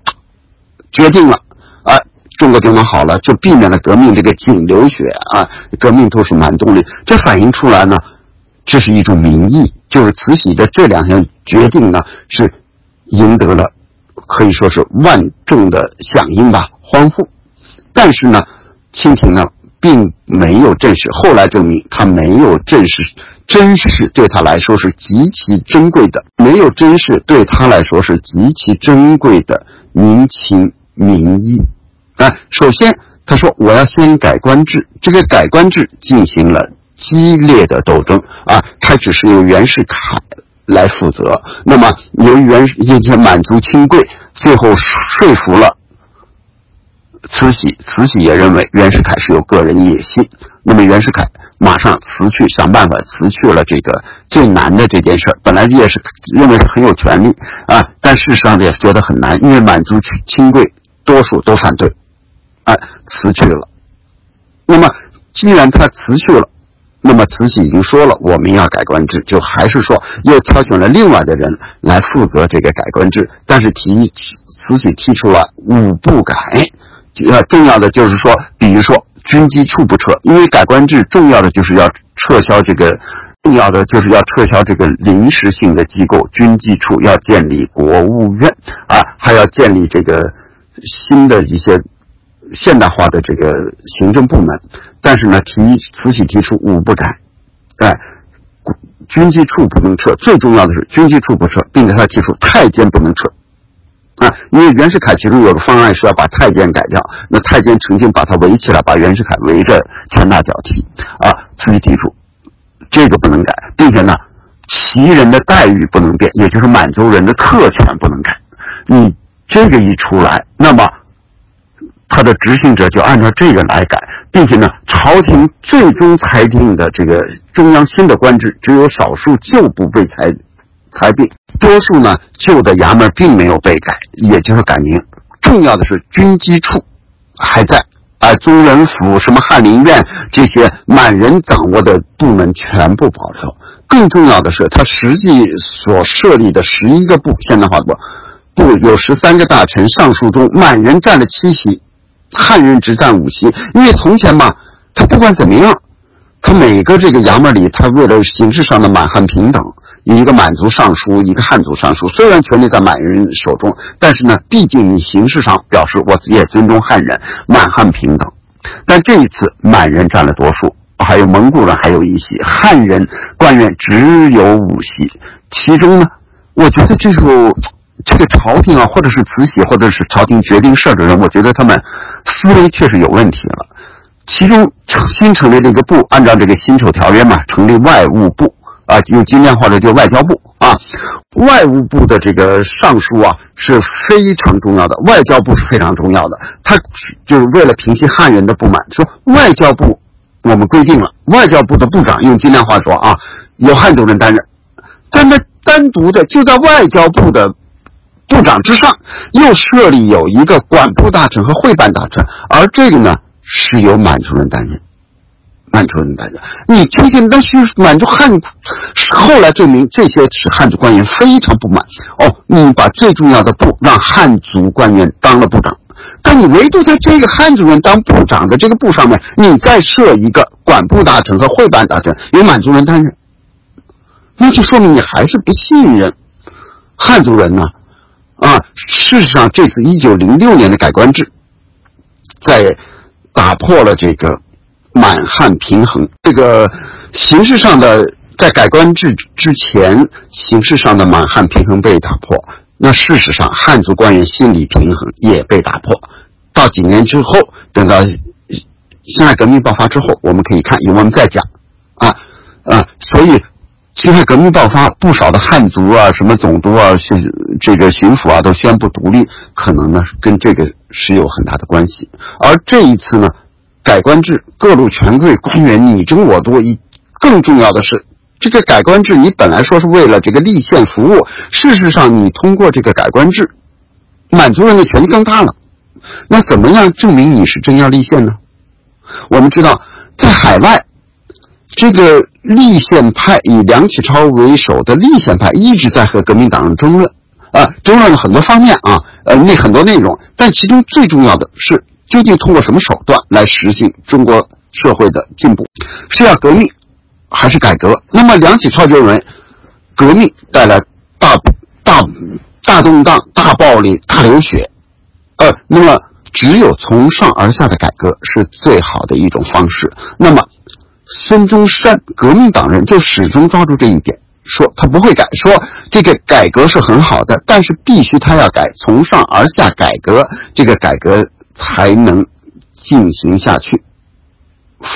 决定了。啊中国就能好了，就避免了革命这个井流血啊！革命都是蛮动力，这反映出来呢，这是一种民意。就是慈禧的这两项决定呢，是赢得了可以说是万众的响应吧，欢呼。但是呢，清廷呢并没有正视，后来证明他没有正视，真实对他来说是极其珍贵的，没有真实对他来说是极其珍贵的民情民意。啊，首先他说我要先改官制，这个改官制进行了激烈的斗争啊，开始是由袁世凯来负责，那么由于袁因为满族亲贵，最后说服了慈禧，慈禧也认为袁世凯是有个人野心，那么袁世凯马上辞去，想办法辞去了这个最难的这件事本来也是认为是很有权利啊，但事实上也觉得很难，因为满族亲贵多数都反对。哎，辞去了。那么，既然他辞去了，那么慈禧已经说了，我们要改官制，就还是说又挑选了另外的人来负责这个改官制。但是提慈禧提出了五不改，呃，重要的就是说，比如说军机处不撤，因为改官制重要的就是要撤销这个，重要的就是要撤销这个临时性的机构军机处，要建立国务院啊，还要建立这个新的一些。现代化的这个行政部门，但是呢，提慈禧提出五不改，哎，军机处不能撤，最重要的是军机处不撤，并且他提出太监不能撤，啊，因为袁世凯其中有个方案是要把太监改掉，那太监曾经把他围起来，把袁世凯围着拳打脚踢。啊，慈禧提出这个不能改，并且呢，旗人的待遇不能变，也就是满族人的特权不能改。你这个一出来，那么他的执行者就按照这个来改，并且呢，朝廷最终裁定的这个中央新的官制，只有少数旧部被裁裁并。多数呢，旧的衙门并没有被改，也就是改名。重要的是军机处还在，啊，宗人府、什么翰林院这些满人掌握的部门全部保留。更重要的是，他实际所设立的十一个部，现代化部部有十三个大臣，尚书中满人占了七席，汉人只占五席。因为从前嘛，他不管怎么样，他每个这个衙门里，他为了形式上的满汉平等。一个满族尚书，一个汉族尚书，虽然权力在满人手中，但是呢，毕竟你形式上表示我也尊重汉人，满汉平等。但这一次满人占了多数，还有蒙古人还有一席，汉人官员只有五席。其中呢，我觉得这个这个朝廷啊，或者是慈禧，或者是朝廷决定事的人，我觉得他们思维确实有问题了。其中新成立这个部，按照这个辛丑条约嘛，成立外务部。啊，用今天或者就外交部啊，外务部的这个尚书啊是非常重要的，外交部是非常重要的。他就是为了平息汉人的不满，说外交部我们规定了，外交部的部长用今天话说啊，由汉族人担任，但他单独的就在外交部的部长之上，又设立有一个管部大臣和会办大臣，而这个呢是由满族人担任。满族人担任，你出现那是满族汉，后来证明这些是汉族官员非常不满。哦，你把最重要的部让汉族官员当了部长，但你唯独在这个汉族人当部长的这个部上面，你再设一个管部大臣和会办大臣由满族人担任，那就说明你还是不信任汉族人呢。啊事实上，这次一九零六年的改官制，在打破了这个。满汉平衡，这个形式上的在改官制之前，形式上的满汉平衡被打破。那事实上，汉族官员心理平衡也被打破。到几年之后，等到辛亥革命爆发之后，我们可以看，我们再讲啊啊。所以，辛亥革命爆发，不少的汉族啊，什么总督啊，巡这个巡抚啊，都宣布独立，可能呢跟这个是有很大的关系。而这一次呢？改官制，各路权贵官员你争我夺。一更重要的是，这个改官制，你本来说是为了这个立宪服务，事实上你通过这个改官制，满族人的权力更大了。那怎么样证明你是真要立宪呢？我们知道，在海外，这个立宪派以梁启超为首的立宪派一直在和革命党人争论啊，争论了很多方面啊，呃，那很多内容，但其中最重要的是。究竟通过什么手段来实现中国社会的进步？是要革命，还是改革？那么梁启超就认为，革命带来大大大动荡、大暴力、大流血，呃，那么只有从上而下的改革是最好的一种方式。那么孙中山革命党人就始终抓住这一点，说他不会改，说这个改革是很好的，但是必须他要改，从上而下改革，这个改革。才能进行下去，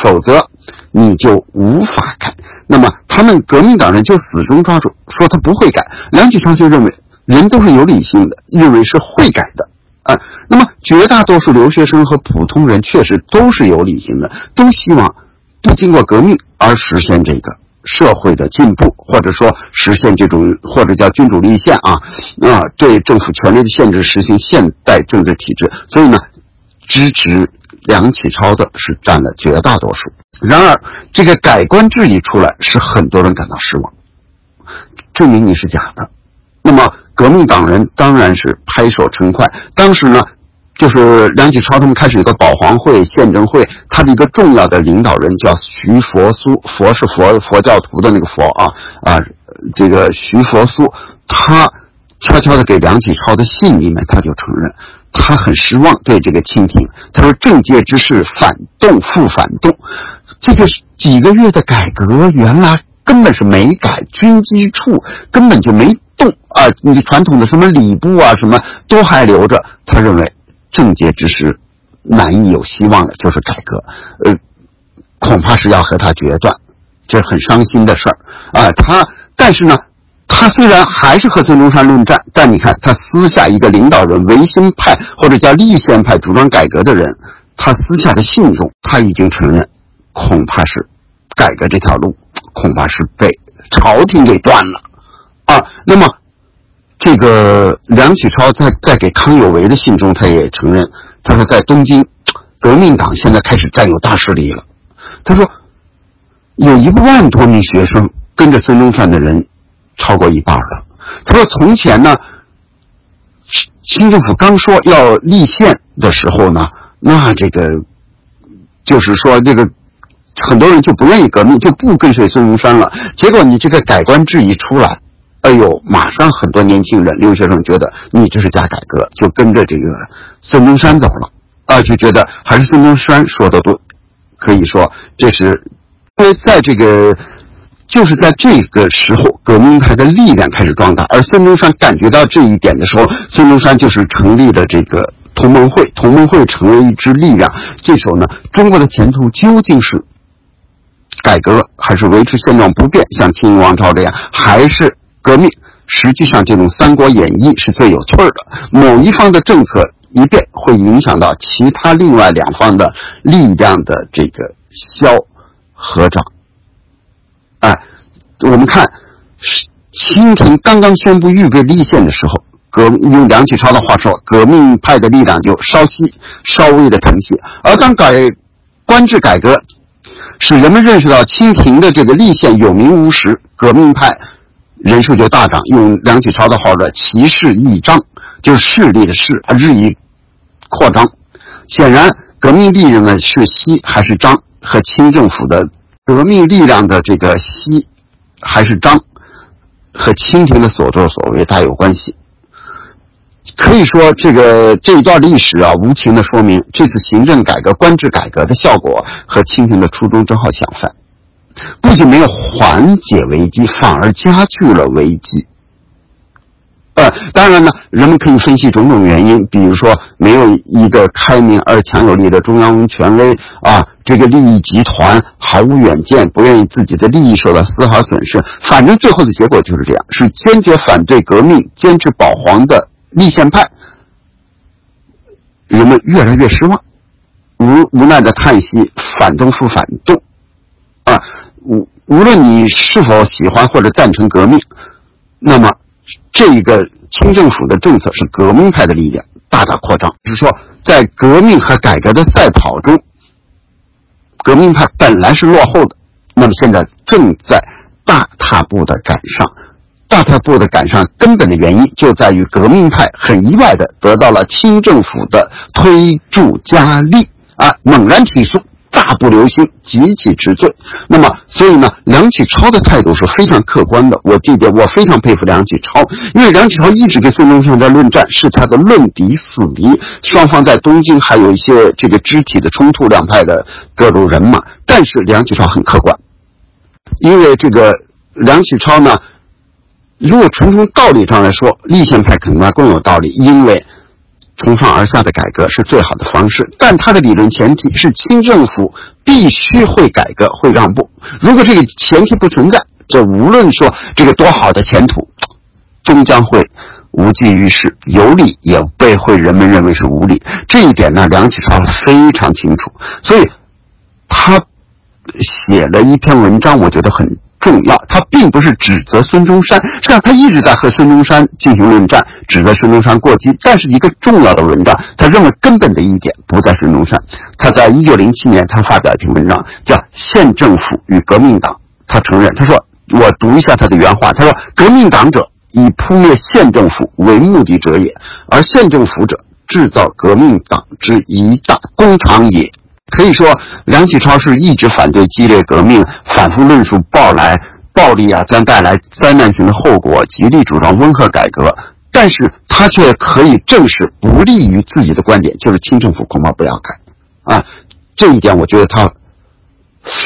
否则你就无法改。那么他们革命党人就始终抓住，说他不会改。梁启超就认为人都是有理性的，认为是会改的啊。那么绝大多数留学生和普通人确实都是有理性的，都希望不经过革命而实现这个社会的进步，或者说实现这种或者叫君主立宪啊啊，对政府权力的限制，实行现代政治体制。所以呢。支持梁启超的是占了绝大多数。然而，这个改官制一出来，使很多人感到失望，证明你是假的。那么，革命党人当然是拍手称快。当时呢，就是梁启超他们开始一个保皇会、宪政会，他的一个重要的领导人叫徐佛苏，佛是佛佛教徒的那个佛啊啊，这个徐佛苏，他悄悄的给梁启超的信里面，他就承认。他很失望，对这个清廷，他说：“政界之事，反动复反动，这个几个月的改革，原来根本是没改，军机处根本就没动啊，你传统的什么礼部啊，什么都还留着。他认为政界之时难以有希望的，就是改革，呃，恐怕是要和他决断，这是很伤心的事儿啊。他但是呢，他虽然还是和孙中山论战，但你看他私下一个领导人维新派或者叫立宪派主张改革的人，他私下的信中他已经承认，恐怕是改革这条路恐怕是被朝廷给断了啊。那么。这个梁启超在在给康有为的信中，他也承认，他说在东京，革命党现在开始占有大势力了。他说，有一万多名学生跟着孙中山的人超过一半了。他说从前呢，新政府刚说要立宪的时候呢，那这个就是说这个很多人就不愿意革命，就不跟随孙中山了。结果你这个改官制一出来。哎呦，马上很多年轻人、留学生觉得你这是假改革，就跟着这个孙中山走了啊，就觉得还是孙中山说的对。可以说，这是因为在这个就是在这个时候，革命派的力量开始壮大，而孙中山感觉到这一点的时候，孙中山就是成立了这个同盟会，同盟会成为一支力量。这时候呢，中国的前途究竟是改革还是维持现状不变，像清王朝这样，还是？革命实际上，这种《三国演义》是最有趣的。某一方的政策一变，会影响到其他另外两方的力量的这个消和长。哎，我们看，清廷刚刚宣布预备立宪的时候，革用梁启超的话说，革命派的力量就稍息，稍微的腾息。而当改官制改革，使人们认识到清廷的这个立宪有名无实，革命派。人数就大涨，用梁启超的话说，其势益张，就是势力的势，日益扩张。显然，革命力量的是西还是张，和清政府的革命力量的这个西还是张，和清廷的所作所为大有关系。可以说，这个这一段历史啊，无情的说明，这次行政改革、官制改革的效果和清廷的初衷正好相反。不仅没有缓解危机，反而加剧了危机。呃，当然呢，人们可以分析种种原因，比如说没有一个开明而强有力的中央权威啊，这个利益集团毫无远见，不愿意自己的利益受到丝毫损失。反正最后的结果就是这样：是坚决反对革命、坚持保皇的立宪派，人们越来越失望，无无奈的叹息，反动复反动，无无论你是否喜欢或者赞成革命，那么这一个清政府的政策是革命派的力量大大扩张。就是说，在革命和改革的赛跑中，革命派本来是落后的，那么现在正在大踏步的赶上。大踏步的赶上，根本的原因就在于革命派很意外的得到了清政府的推助加力啊，猛然提速。大步流星，急起直追。那么，所以呢，梁启超的态度是非常客观的。我这点我非常佩服梁启超，因为梁启超一直跟孙中山在论战，是他的论敌死敌。双方在东京还有一些这个肢体的冲突，两派的各路人马。但是梁启超很客观，因为这个梁启超呢，如果纯从道理上来说，立宪派可能更有道理，因为。从上而下的改革是最好的方式，但他的理论前提是清政府必须会改革、会让步。如果这个前提不存在，这无论说这个多好的前途，终将会无济于事。有理也被会人们认为是无理。这一点呢，梁启超非常清楚，所以他写了一篇文章，我觉得很。重要，他并不是指责孙中山，实际上他一直在和孙中山进行论战，指责孙中山过激。但是一个重要的文章，他认为根本的一点不在孙中山。他在一九零七年，他发表一篇文章，叫《县政府与革命党》。他承认，他说：“我读一下他的原话，他说：‘革命党者，以扑灭县政府为目的者也，而县政府者，制造革命党之一大工厂也。’”可以说，梁启超是一直反对激烈革命，反复论述暴来暴力啊将带来灾难性的后果，极力主张温和改革。但是他却可以正视不利于自己的观点，就是清政府恐怕不要改啊。这一点我觉得他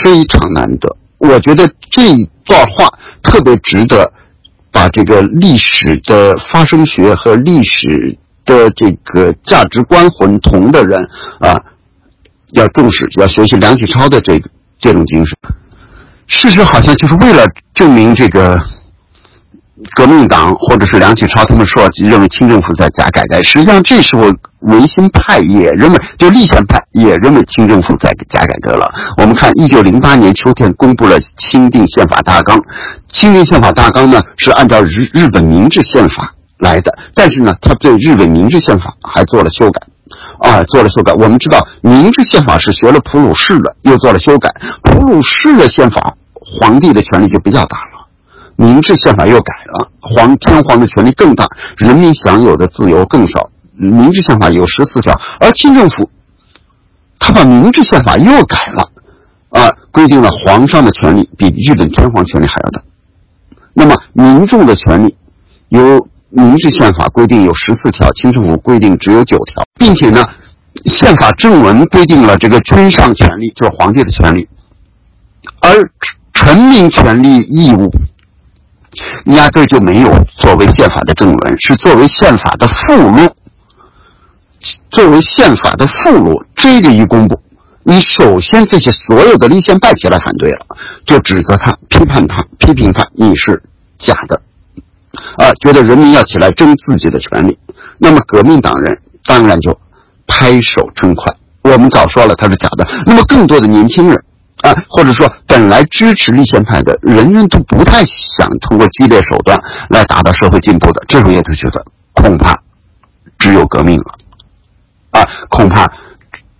非常难得。我觉得这一段话特别值得把这个历史的发生学和历史的这个价值观混同的人啊，要重视，要学习梁启超的这这种精神。事实好像就是为了证明这个。革命党或者是梁启超，他们说认为清政府在假改革，实际上这时候维新派也认为，就立宪派也认为清政府在假改革了。我们看一九零八年秋天公布了钦定宪法大纲，钦定宪法大纲呢是按照日日本明治宪法来的，但是呢，他对日本明治宪法还做了修改，啊，做了修改。我们知道明治宪法是学了普鲁士的，又做了修改。普鲁士的宪法，皇帝的权力就比较大了。明治宪法又改了，皇天皇的权力更大，人民享有的自由更少。明治宪法有十四条，而清政府他把明治宪法又改了，啊，规定了皇上的权力比日本天皇权力还要大。那么民众的权利由明治宪法规定有十四条，清政府规定只有九条，并且呢，宪法正文规定了这个君上权利就是皇帝的权利，而臣民权利义务。压根就没有作为宪法的正文，是作为宪法的附录。作为宪法的附录，这个一公布，你首先这些所有的立宪派起来反对了，就指责他、批判他、批评他，你是假的，啊，觉得人民要起来争自己的权利。那么革命党人当然就拍手称快。我们早说了他是假的。那么更多的年轻人。啊，或者说，本来支持立宪派的人人都不太想通过激烈手段来达到社会进步的，这种也都觉得恐怕只有革命了，啊，恐怕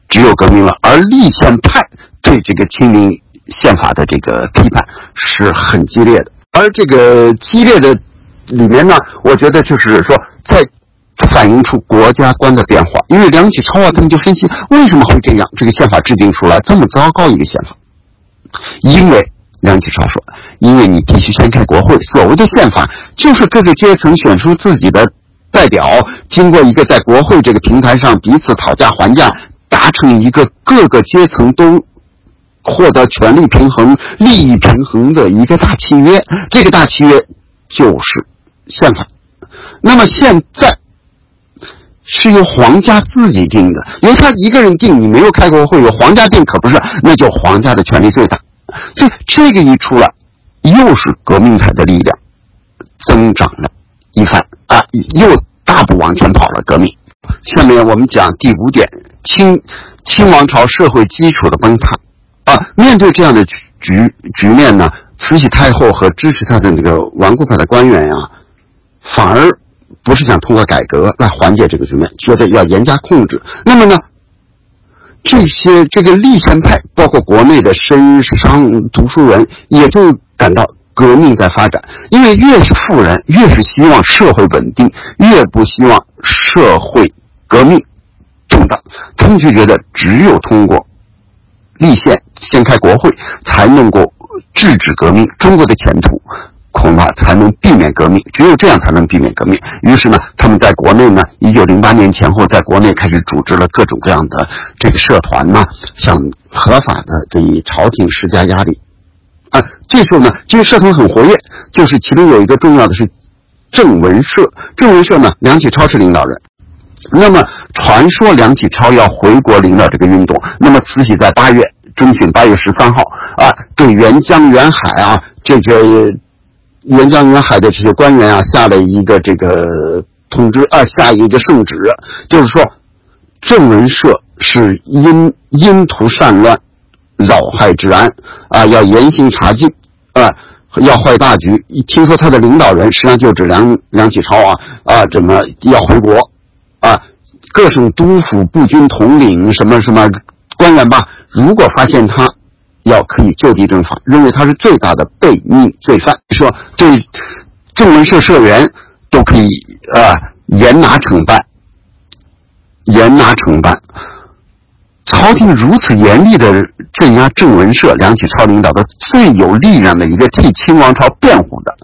只有革命了。而立宪派对这个清明宪法的这个批判是很激烈的，而这个激烈的里面呢，我觉得就是说，在反映出国家观的变化。因为梁启超啊，他们就分析为什么会这样，这个宪法制定出来这么糟糕一个宪法。因为梁启超说：“因为你必须先开国会。所谓的宪法，就是各个阶层选出自己的代表，经过一个在国会这个平台上彼此讨价还价，达成一个各个阶层都获得权力平衡、利益平衡的一个大契约。这个大契约就是宪法。那么现在是由皇家自己定的，由他一个人定。你没有开国会，由皇家定可不是，那就皇家的权力最大。”所以这个一出来，又是革命派的力量增长了一番啊，又大步往前跑了。革命。下面我们讲第五点：清清王朝社会基础的崩塌啊。面对这样的局局面呢，慈禧太后和支持她的那个顽固派的官员呀，反而不是想通过改革来缓解这个局面，觉得要严加控制。那么呢？这些这个立宪派，包括国内的绅商、读书人，也就感到革命在发展。因为越是富人，越是希望社会稳定，越不希望社会革命动荡。他们就觉得，只有通过立宪、先开国会，才能够制止革命。中国的前途。恐怕才能避免革命，只有这样才能避免革命。于是呢，他们在国内呢，一九零八年前后，在国内开始组织了各种各样的这个社团呢，向合法的对朝廷施加压力。啊，这时候呢，这个社团很活跃，就是其中有一个重要的是正文社。正文社呢，梁启超是领导人。那么传说梁启超要回国领导这个运动，那么慈禧在八月中旬，八月十三号啊，对援江援海啊，这个。沿江沿海的这些官员啊，下了一个这个通知啊，下一个圣旨，就是说，郑文社是因因图善乱，扰害治安啊，要严刑查禁啊，要坏大局。一听说他的领导人实际上就指梁梁启超啊啊，怎么要回国啊？各省督府、步军统领什么什么官员吧，如果发现他。要可以就地正法，认为他是最大的悖逆罪犯，说对正文社社员都可以啊严拿惩办，严拿惩办。朝廷如此严厉的镇压正文社，梁启超领导的最有力量的一个替清王朝辩护的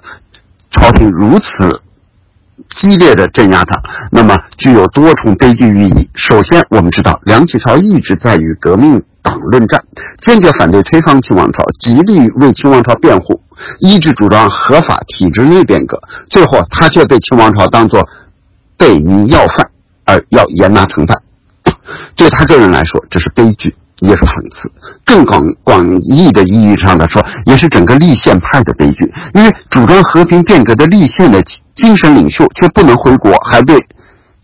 朝廷如此激烈的镇压他，那么具有多重悲剧寓意。首先，我们知道梁启超一直在与革命。党论战，坚决反对推翻清王朝，极力为清王朝辩护，一直主张合法体制内变革。最后，他却被清王朝当作被逆要犯而要严拿惩办。对他个人来说，这是悲剧，也是讽刺。更广广义的意义上来说，也是整个立宪派的悲剧。因为主张和平变革的立宪的精神领袖却不能回国，还被。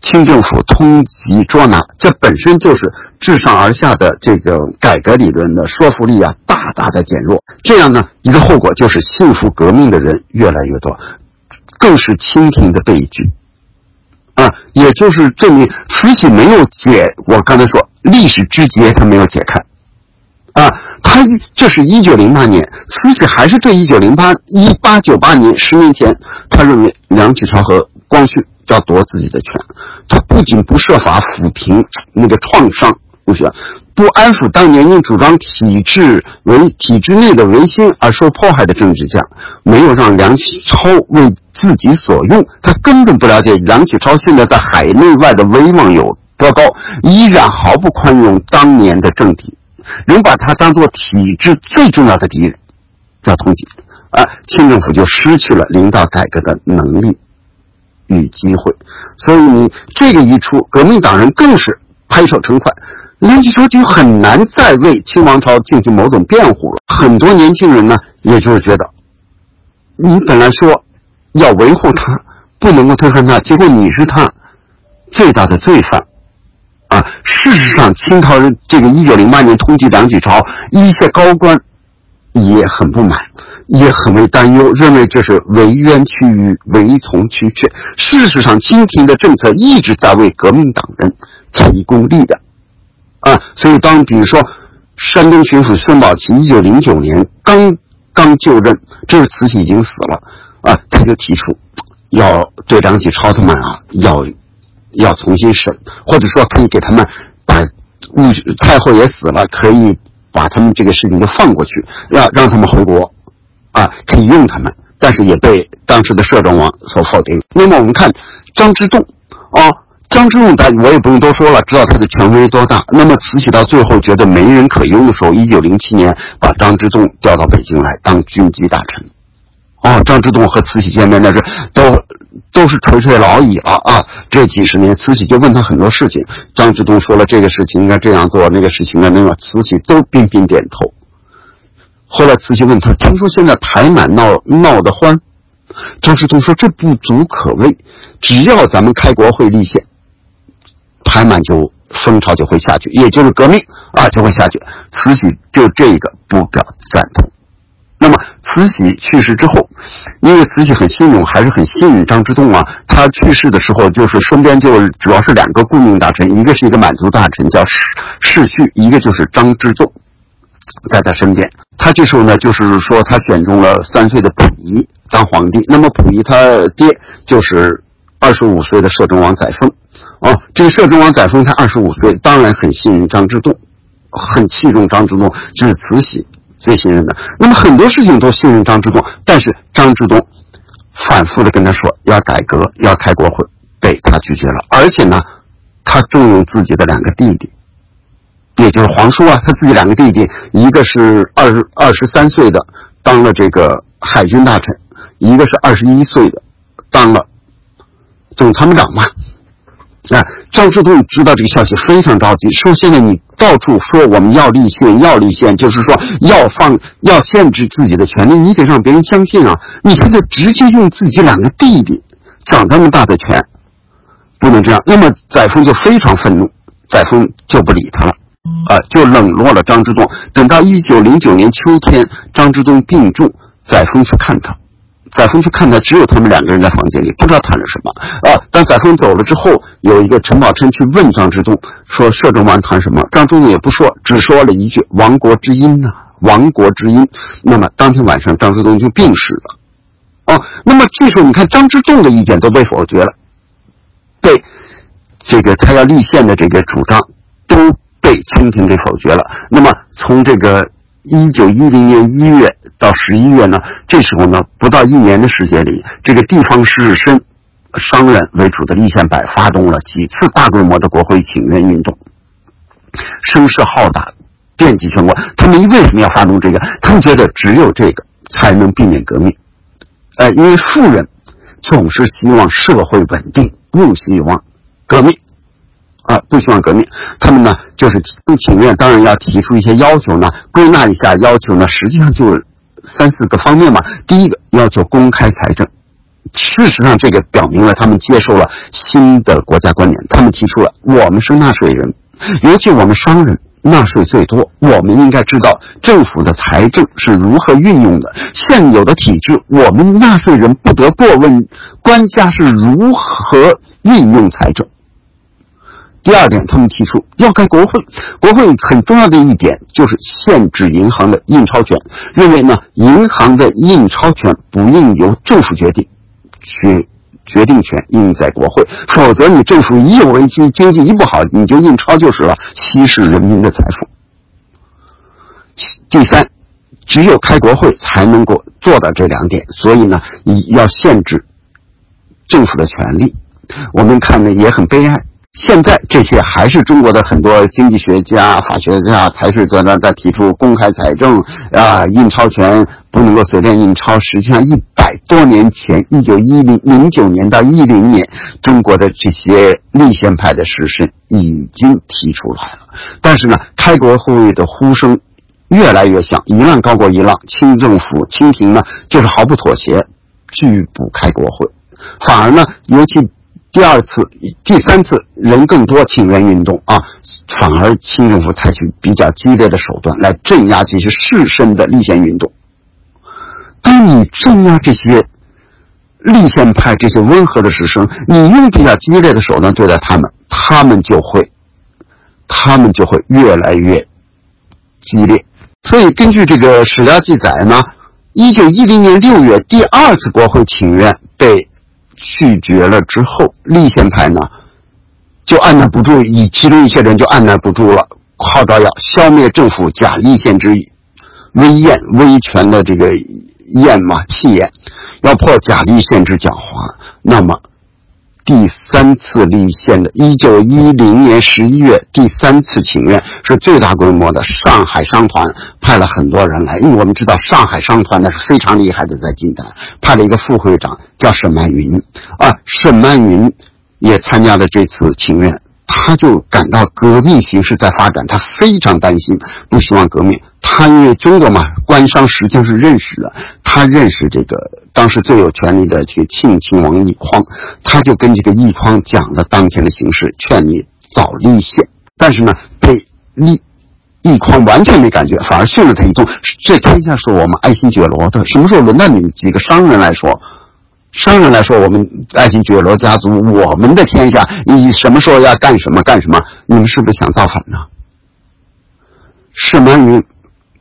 清政府通缉捉拿，这本身就是自上而下的这个改革理论的说服力啊，大大的减弱。这样呢，一个后果就是幸福革命的人越来越多，更是清廷的悲剧啊！也就是证明慈禧没有解，我刚才说历史之结，他没有解开啊。他这是一九零八年，慈禧还是对一九零八一八九八年十年前，他认为梁启超和光绪。要夺自己的权，他不仅不设法抚平那个创伤，不是不安抚当年因主张体制为体制内的维新而受迫害的政治家，没有让梁启超为自己所用。他根本不了解梁启超现在在海内外的威望有多高，依然毫不宽容当年的政体，仍把他当做体制最重要的敌人，叫通缉。啊，清政府就失去了领导改革的能力。与机会，所以你这个一出，革命党人更是拍手称快。梁启超就很难再为清王朝进行某种辩护了。很多年轻人呢，也就是觉得，你本来说要维护他，不能够推翻他，结果你是他最大的罪犯啊！事实上，清朝人这个一九零八年通缉梁启超，一些高官也很不满。也很为担忧，认为这是为冤屈于为从屈却。事实上，清廷的政策一直在为革命党人提供力量，啊，所以当比如说山东巡抚孙宝琦一九零九年刚刚就任，这是慈禧已经死了，啊，他就提出要对梁启超他们啊，要要重新审，或者说可以给他们把太后也死了，可以把他们这个事情就放过去，要让他们回国。啊，可以用他们，但是也被当时的摄政王所否定。那么我们看张之洞，啊，张之洞，大我也不用多说了，知道他的权威多大。那么慈禧到最后觉得没人可用的时候，一九零七年把张之洞调到北京来当军机大臣。哦，张之洞和慈禧见面那是都都是垂垂老矣了啊！这几十年，慈禧就问他很多事情，张之洞说了这个事情应该这样做，那个事情呢，那个慈禧都频频点头。后来慈禧问他：“听说现在排满闹闹得欢。”张之洞说：“这不足可畏，只要咱们开国会立宪，排满就风潮就会下去，也就是革命啊就会下去。”慈禧就这个不表赞同。那么慈禧去世之后，因为慈禧很信用，还是很信任张之洞啊。他去世的时候，就是身边就主要是两个顾命大臣，一个是一个满族大臣叫世世序，一个就是张之洞。在他身边，他这时候呢，就是说他选中了三岁的溥仪当皇帝。那么溥仪他爹就是二十五岁的摄政王载沣。哦，这个摄政王载沣他二十五岁，当然很信任张之洞，很器重张之洞，这是慈禧最信任的。那么很多事情都信任张之洞，但是张之洞反复的跟他说要改革，要开国会，被他拒绝了。而且呢，他重用自己的两个弟弟。也就是皇叔啊，他自己两个弟弟，一个是二十二十三岁的，当了这个海军大臣；一个是二十一岁的，当了总参谋长嘛。啊，张之洞知道这个消息非常着急，说现在你到处说我们要立宪，要立宪，就是说要放要限制自己的权利，你得让别人相信啊！你现在直接用自己两个弟弟掌这么大的权，不能这样。那么载沣就非常愤怒，载沣就不理他了。啊，就冷落了张之洞。等到一九零九年秋天，张之洞病重，载沣去看他。载沣去看他，只有他们两个人在房间里，不知道谈了什么。啊，当载沣走了之后，有一个陈宝琛去问张之洞，说摄政王谈什么？张之洞也不说，只说了一句“亡国之音”呐，“亡国之音”。那么当天晚上，张之洞就病逝了。哦，那么这时候你看，张之洞的意见都被否决了，被这个他要立宪的这个主张都。被清廷给否决了。那么，从这个一九一零年一月到十一月呢，这时候呢，不到一年的时间里，这个地方士绅、商人为主的立宪派发动了几次大规模的国会请愿运动，声势浩大，遍及全国。他们为什么要发动这个？他们觉得只有这个才能避免革命。呃，因为富人总是希望社会稳定，不希望革命啊，不希望革命。他们呢，就是不情愿，当然要提出一些要求呢。归纳一下要求呢，实际上就三四个方面嘛。第一个要求公开财政。事实上，这个表明了他们接受了新的国家观点。他们提出了，我们是纳税人，尤其我们商人纳税最多，我们应该知道政府的财政是如何运用的。现有的体制，我们纳税人不得过问官家是如何运用财政。第二点，他们提出要开国会，国会很重要的一点就是限制银行的印钞权，认为呢，银行的印钞权不应由政府决定。决决定权应在国会，否则你政府一有危机，经济一不好，你就印钞就是了，稀释人民的财富。第三，只有开国会才能够做到这两点，所以呢，你要限制政府的权利。我们看呢也很悲哀。现在这些还是中国的很多经济学家、法学家才是在那在提出公开财政啊，印钞权不能够随便印钞。实际上，一百多年前，一九一零零九年到一零年，中国的这些立宪派的士绅已经提出来了。但是呢，开国会议的呼声越来越响，一浪高过一浪。清政府、清廷呢，就是毫不妥协，拒不开国会，反而呢，尤其。第二次、第三次人更多，请愿运动啊，反而清政府采取比较激烈的手段来镇压这些士绅的立宪运动。当你镇压这些立宪派、这些温和的士绅，你用比较激烈的手段对待他们，他们就会，他们就会越来越激烈。所以，根据这个史料记载呢，一九一零年六月，第二次国会请愿被。拒绝了之后，立宪派呢就按捺不住，以其中一些人就按捺不住了，号召要消灭政府假立宪之威严、威权的这个焰嘛气焰，要破假立宪之狡猾。那么。第三次立宪的，一九一零年十一月，第三次请愿是最大规模的。上海商团派了很多人来，因为我们知道上海商团那是非常厉害的，在近代派了一个副会长叫沈曼云，啊，沈曼云也参加了这次请愿。他就感到革命形势在发展，他非常担心，不希望革命。他因为中国嘛，官商实际上是认识的，他认识这个当时最有权力的这个庆亲王奕匡，他就跟这个奕匡讲了当前的形势，劝你早立宪。但是呢，被立奕匡完全没感觉，反而训了他一通。这天下是我们爱新觉罗的，什么时候轮到你们几个商人来说？商人来说，我们爱新觉罗家族，我们的天下，你什么时候要干什么干什么？你们是不是想造反呢？是满云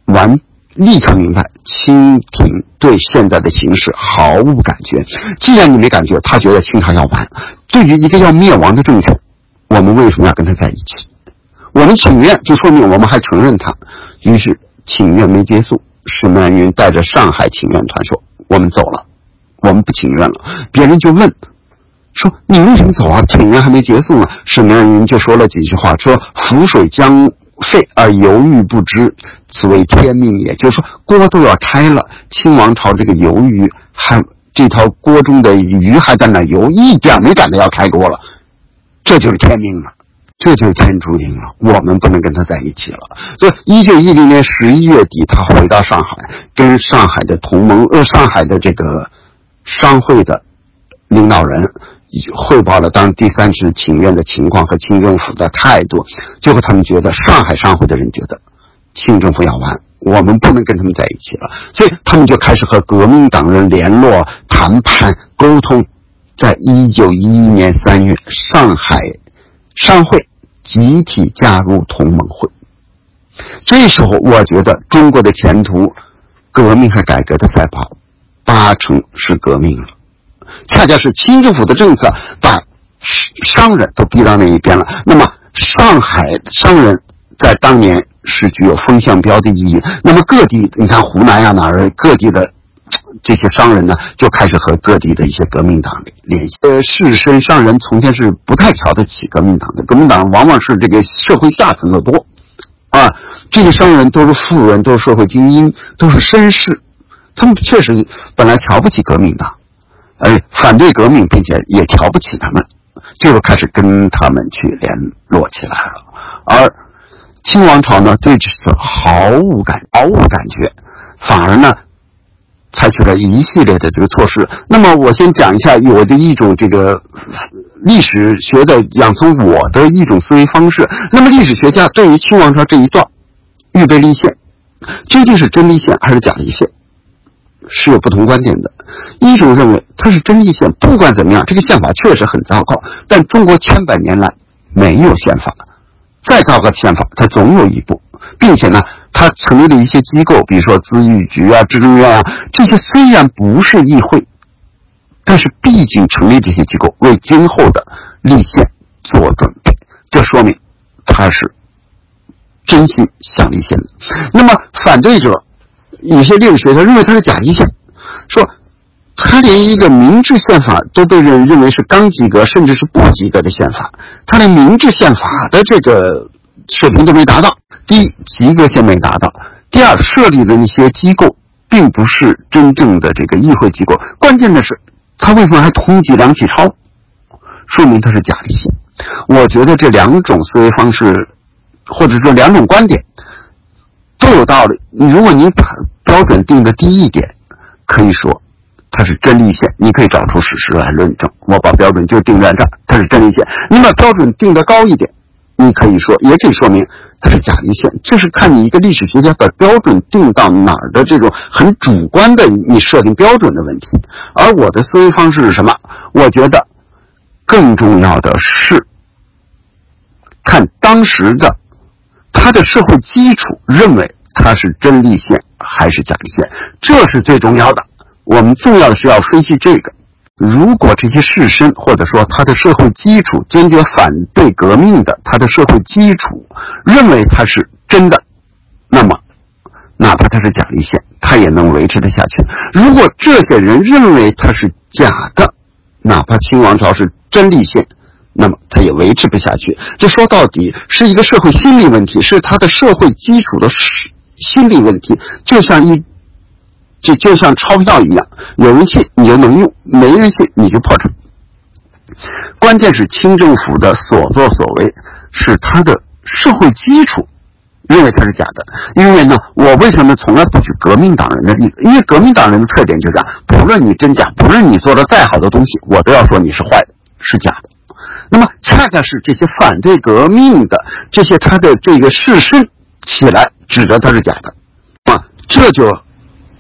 完立刻明白，清廷对现在的形势毫无感觉。既然你没感觉，他觉得清朝要完。对于一个要灭亡的政权，我们为什么要跟他在一起？我们请愿就说明我们还承认他。于是请愿没结束，史曼云带着上海请愿团说：“我们走了。”我们不请愿了，别人就问，说你为什么走啊？请愿还没结束呢。沈曼云就说了几句话，说浮水将沸而犹豫不知，此为天命也。就是说锅都要开了，清王朝这个鱿鱼还这条锅中的鱼还在那游，一点没感到要开锅了，这就是天命了，这就是天注定了。我们不能跟他在一起了。所以，一九一零年十一月底，他回到上海，跟上海的同盟呃，上海的这个。商会的领导人汇报了当第三次请愿的情况和清政府的态度，最后他们觉得上海商会的人觉得清政府要完，我们不能跟他们在一起了，所以他们就开始和革命党人联络、谈判、沟通。在一九一一年三月，上海商会集体加入同盟会。这时候，我觉得中国的前途，革命和改革的赛跑。八成是革命了，恰恰是清政府的政策把商人都逼到那一边了。那么上海商人在当年是具有风向标的意义。那么各地，你看湖南呀哪儿，各地的这些商人呢，就开始和各地的一些革命党联系。呃，士绅商人从前是不太瞧得起革命党的，革命党往往是这个社会下层的多。啊，这些商人都是富人，都是社会精英，都是绅士，他们确实本来瞧不起革命的，哎，反对革命，并且也瞧不起他们，就开始跟他们去联络起来了。而清王朝呢，对此毫无感毫无感觉，反而呢。采取了一系列的这个措施。那么，我先讲一下我的一种这个历史学的养成我的一种思维方式。那么，历史学家对于清王朝这一段预备立宪，究竟是真立宪还是假立宪，是有不同观点的。一种认为它是真立宪，不管怎么样，这个宪法确实很糟糕。但中国千百年来没有宪法，再糟糕的宪法，它总有一部，并且呢。他成立了一些机构，比如说资育局啊、知政院啊，这些虽然不是议会，但是毕竟成立这些机构为今后的立宪做准备，这说明他是真心想立宪的。那么反对者，有些历史学家认为他是假立宪，说他连一个明治宪法都被人认为是刚及格甚至是不及格的宪法，他连明治宪法的这个水平都没达到。第一，及格线没达到；第二，设立的那些机构并不是真正的这个议会机构。关键的是，他为什么还通缉梁启超？说明他是假立宪。我觉得这两种思维方式，或者说两种观点，都有道理。如果你把标准定的低一点，可以说它是真立宪，你可以找出史实来论证。我把标准就定在这儿，它是真立宪。你把标准定的高一点，你可以说，也可以说明。它是假立宪，就是看你一个历史学家把标准定到哪儿的这种很主观的你设定标准的问题。而我的思维方式是什么？我觉得更重要的是看当时的他的社会基础，认为他是真立宪还是假立宪，这是最重要的。我们重要的是要分析这个。如果这些士绅或者说他的社会基础坚决反对革命的，他的社会基础认为他是真的，那么哪怕他是假立宪，他也能维持得下去。如果这些人认为他是假的，哪怕清王朝是真立宪，那么他也维持不下去。这说到底是一个社会心理问题，是他的社会基础的心理问题，就像一。就就像钞票一样，有人信你就能用，没人信你就破产。关键是清政府的所作所为是他的社会基础，认为他是假的。因为呢，我为什么从来不举革命党人的例子？因为革命党人的特点就是这样：不论你真假，不论你做的再好的东西，我都要说你是坏的，是假的。那么恰恰是这些反对革命的这些他的这个士绅起来指责他是假的，啊，这就。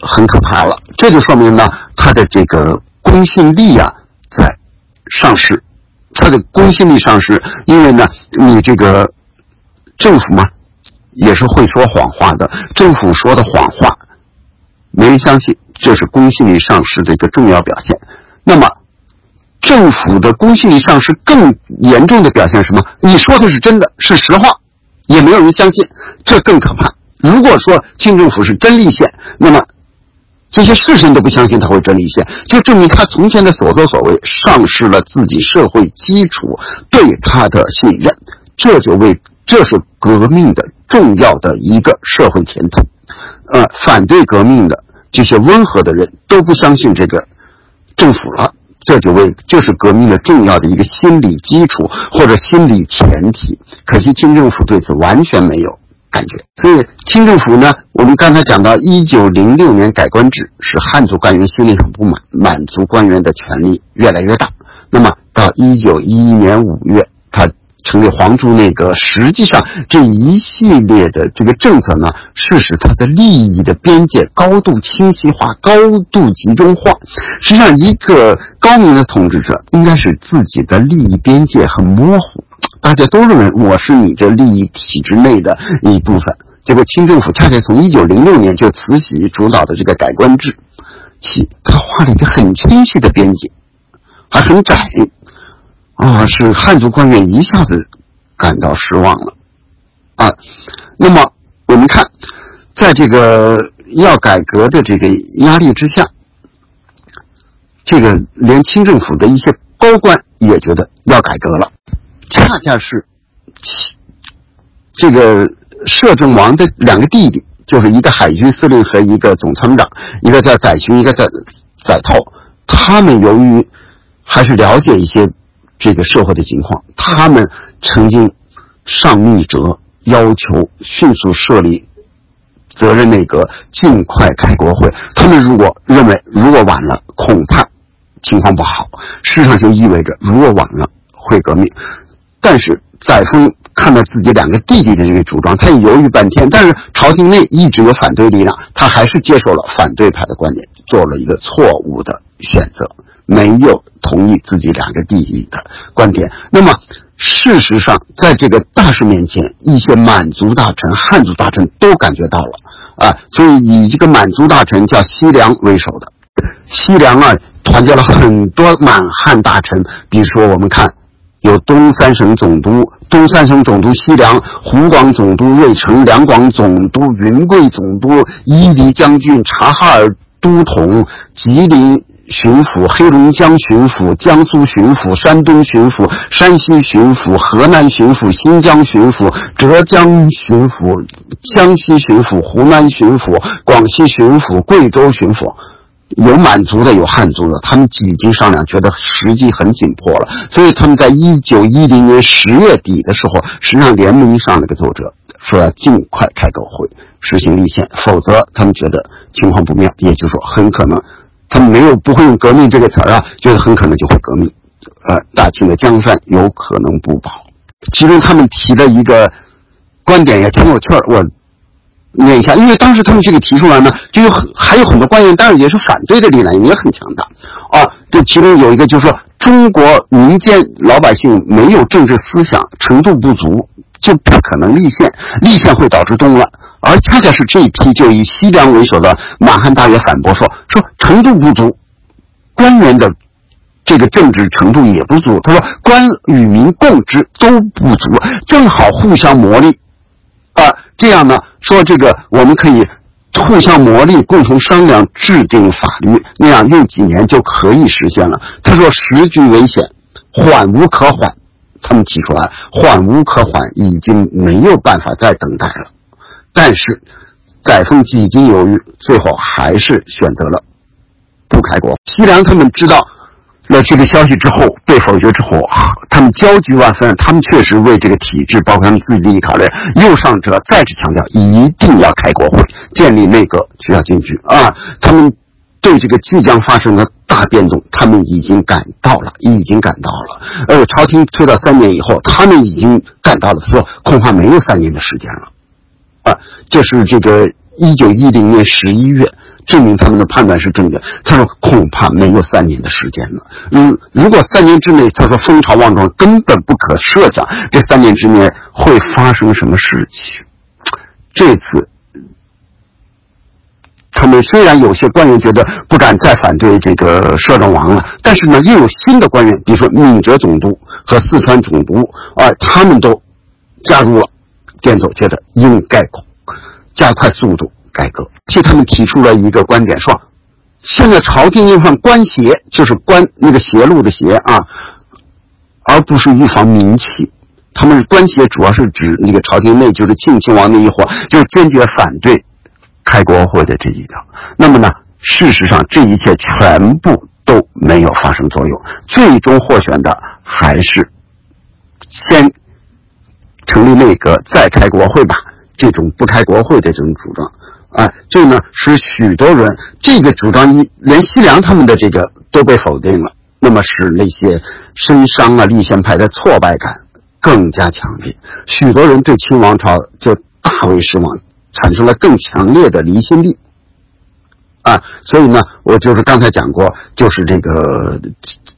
很可怕了，这就说明呢，他的这个公信力啊在上市，他的公信力上市，因为呢，你这个政府嘛也是会说谎话的，政府说的谎话没人相信，这是公信力上市的一个重要表现。那么，政府的公信力丧失更严重的表现是什么？你说的是真的，是实话，也没有人相信，这更可怕。如果说清政府是真立宪，那么。这些士绅都不相信他会真立宪，就证明他从前的所作所为丧失了自己社会基础对他的信任，这就为这是革命的重要的一个社会前提。呃，反对革命的这些温和的人都不相信这个政府了，这就为这是革命的重要的一个心理基础或者心理前提。可惜清政府对此完全没有。感觉，所以清政府呢，我们刚才讲到，一九零六年改官制，使汉族官员心里很不满，满族官员的权力越来越大。那么到一九一一年五月，成立皇族内阁，实际上这一系列的这个政策呢，是使他的利益的边界高度清晰化、高度集中化。实际上，一个高明的统治者应该是自己的利益边界很模糊。大家都认为我是你这利益体制内的一部分，结果清政府恰恰从一九零六年就慈禧主导的这个改官制起，他画了一个很清晰的边界，还很窄，啊，使汉族官员一下子感到失望了，啊，那么我们看，在这个要改革的这个压力之下，这个连清政府的一些高官也觉得要改革了。恰恰是，这个摄政王的两个弟弟，就是一个海军司令和一个总参谋长，一个叫载洵，一个叫载涛。他们由于还是了解一些这个社会的情况，他们曾经上密折，要求迅速设立责任内阁，尽快开国会。他们如果认为如果晚了，恐怕情况不好。事实上就意味着如果晚了会革命。但是载沣看到自己两个弟弟的这个主张，他也犹豫半天。但是朝廷内一直有反对力量，他还是接受了反对派的观点，做了一个错误的选择，没有同意自己两个弟弟的观点。那么事实上，在这个大事面前，一些满族大臣、汉族大臣都感觉到了啊，所以以这个满族大臣叫西凉为首的，西凉啊，团结了很多满汉大臣，比如说我们看。有东三省总督、东三省总督西凉、湖广总督瑞成、两广总督云贵总督、伊犁将军、察哈尔都统、吉林巡抚、黑龙江巡抚、江苏巡抚、山东巡抚、山西巡抚、河南巡抚、新疆巡抚、浙江巡抚、江西巡抚、湖南巡抚、广西巡抚、贵州巡抚。有满族的，有汉族的，他们几经商量，觉得时机很紧迫了，所以他们在一九一零年十月底的时候，实际上联盟上了个奏折，说要尽快开个会，实行立宪，否则他们觉得情况不妙，也就是说，很可能他们没有不会用革命这个词儿啊，觉得很可能就会革命，呃，大清的江山有可能不保。其中他们提的一个观点也挺有趣儿，我。念一下，因为当时他们这个提出来呢，就有很还有很多官员，当然也是反对的力量，也很强大啊。这其中有一个就是说，中国民间老百姓没有政治思想程度不足，就不可能立宪，立宪会导致动乱。而恰恰是这一批就以西凉为首的满汉大员反驳说，说程度不足，官员的这个政治程度也不足。他说，官与民共治都不足，正好互相磨砺啊。这样呢，说这个我们可以互相磨砺，共同商量制定法律，那样用几年就可以实现了。他说时局危险，缓无可缓。他们提出来，缓无可缓，已经没有办法再等待了。但是载沣几经犹豫，最后还是选择了不开国。西凉他们知道。了这个消息之后被否决之后，他们焦急万分。他们确实为这个体制，包括他们自己利益考虑。右上者再次强调，一定要开国会，建立内阁，需要进去啊！他们对这个即将发生的大变动，他们已经感到了，已经感到了。而，朝廷推到三年以后，他们已经感到了，说恐怕没有三年的时间了。啊，这是这个一九一零年十一月。证明他们的判断是正确。他说：“恐怕没有三年的时间了。嗯，如果三年之内，他说风潮旺壮，根本不可设想这三年之内会发生什么事情。这次，他们虽然有些官员觉得不敢再反对这个摄政王了，但是呢，又有新的官员，比如说闽浙总督和四川总督啊，他们都加入了电奏，觉得应该加快速度。”改革，替他们提出了一个观点，说现在朝廷要防官邪，就是官那个邪路的邪啊，而不是预防民气。他们官邪主要是指那个朝廷内，就是庆亲王那一伙，就坚决反对开国会的这一条。那么呢，事实上这一切全部都没有发生作用，最终获选的还是先成立内阁，再开国会吧。这种不开国会的这种主张。哎，这呢使许多人这个主张一连西凉他们的这个都被否定了，那么使那些绅商啊立宪派的挫败感更加强烈，许多人对清王朝就大为失望，产生了更强烈的离心力。啊，所以呢，我就是刚才讲过，就是这个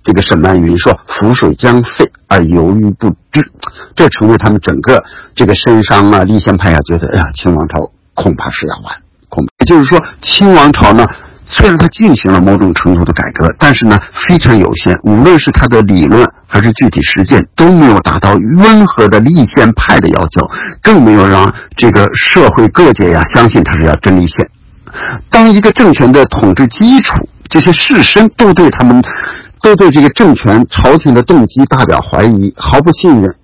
这个沈曼云说“浮水将沸而犹豫不至”，这成为他们整个这个身伤啊立宪派啊觉得，哎呀，清王朝恐怕是要完。恐也就是说，清王朝呢，虽然它进行了某种程度的改革，但是呢非常有限。无论是它的理论还是具体实践，都没有达到温和的立宪派的要求，更没有让这个社会各界呀相信它是要真立宪。当一个政权的统治基础，这些士绅都对他们，都对这个政权朝廷的动机大表怀疑，毫不信任。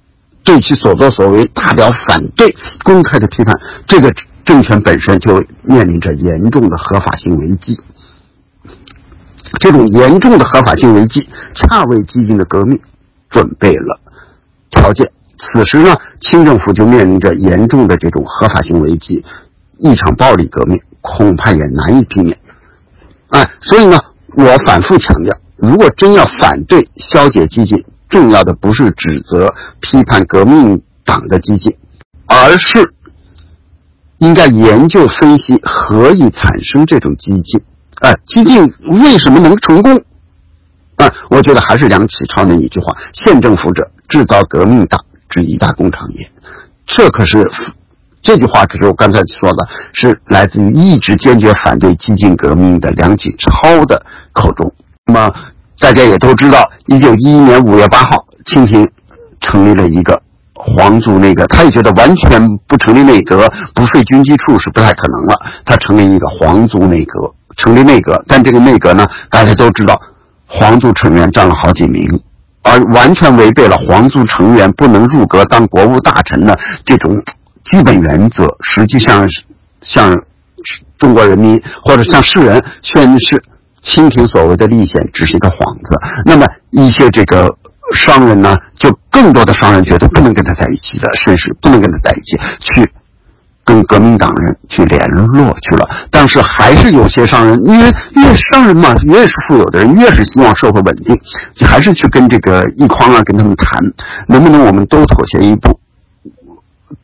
对其所作所为大表反对，公开的批判，这个政权本身就面临着严重的合法性危机。这种严重的合法性危机，恰为激进的革命准备了条件。此时呢，清政府就面临着严重的这种合法性危机，一场暴力革命恐怕也难以避免。哎，所以呢，我反复强调，如果真要反对消解激进，重要的不是指责、批判革命党的激进，而是应该研究分析何以产生这种激进。啊，激进为什么能成功？啊，我觉得还是梁启超那一句话：“县政府者，制造革命党之一大工厂也。”这可是这句话，可是我刚才说的，是来自于一直坚决反对激进革命的梁启超的口中。那么大家也都知道，一九一一年五月八号，清廷成立了一个皇族内阁，他也觉得完全不成立内阁，不废军机处是不太可能了，他成立一个皇族内阁。成立内阁，但这个内阁呢，大家都知道，皇族成员占了好几名，而完全违背了皇族成员不能入阁当国务大臣的这种基本原则。实际上，向中国人民或者向世人宣示，清廷所谓的立宪只是一个幌子。那么一些这个商人呢，就更多的商人觉得不能跟他在一起的，甚至不能跟他在一起去。跟革命党人去联络去了，但是还是有些商人，因为越商人嘛，越是富有的人，越是希望社会稳定，还是去跟这个一匡啊，跟他们谈，能不能我们都妥协一步，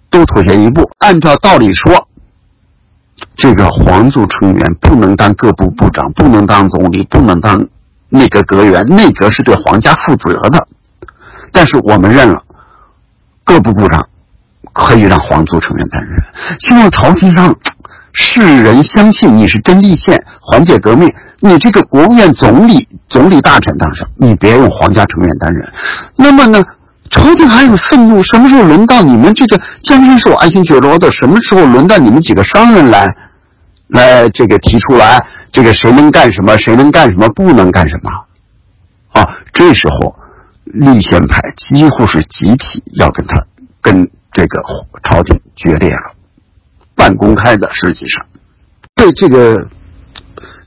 都妥协一步。按照道理说，这个皇族成员不能当各部部长，不能当总理，不能当内阁阁员，内阁是对皇家负责的。但是我们认了，各部部长。可以让皇族成员担任，希望朝廷上世人相信你是真立宪、缓解革命。你这个国务院总理、总理大臣当上，你别用皇家成员担任。那么呢，朝廷还有愤怒，什么时候轮到你们这个江山是我爱新觉罗的？什么时候轮到你们几个商人来，来这个提出来，这个谁能干什么，谁能干什么，不能干什么？啊，这时候立宪派几乎是集体要跟他跟。这个朝廷决裂了，半公开的。实际上，对这个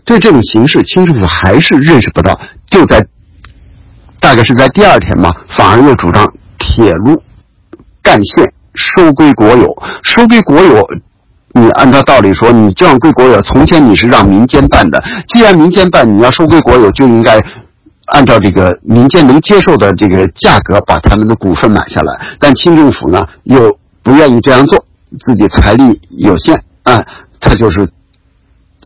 对这种形势，清政府还是认识不到。就在大概是在第二天嘛，反而又主张铁路干线收归国有。收归国有，你按照道理说，你这样归国有，从前你是让民间办的，既然民间办，你要收归国有，就应该。按照这个民间能接受的这个价格把他们的股份买下来，但清政府呢又不愿意这样做，自己财力有限啊，他就是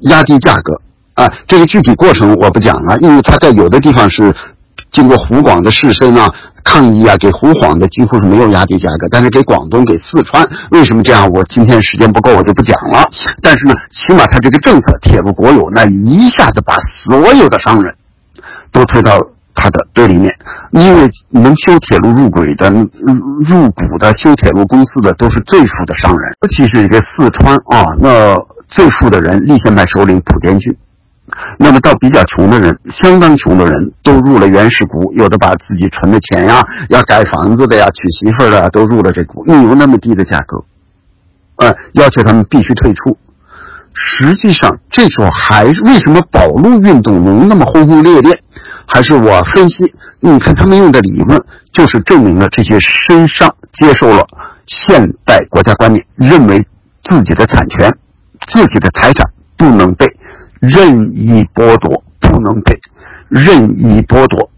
压低价格啊。这个具体过程我不讲了，因为他在有的地方是经过湖广的士绅啊抗议啊，给湖广的几乎是没有压低价格，但是给广东、给四川，为什么这样？我今天时间不够，我就不讲了。但是呢，起码他这个政策铁路国有，那一下子把所有的商人。都推到他的对立面，因为能修铁路入轨的、入股的修铁路公司的都是最富的商人，尤其是这个四川啊，那最富的人立宪派首领蒲殿俊，那么到比较穷的人，相当穷的人都入了原始股，有的把自己存的钱呀、要盖房子的呀、娶媳妇的都入了这股，你有那么低的价格，呃，要求他们必须退出。实际上，这时候还为什么保路运动能那么轰轰烈烈？还是我分析，你看他们用的理论，就是证明了这些绅商接受了现代国家观念，认为自己的产权、自己的财产不能被任意剥夺，不能被任意剥夺。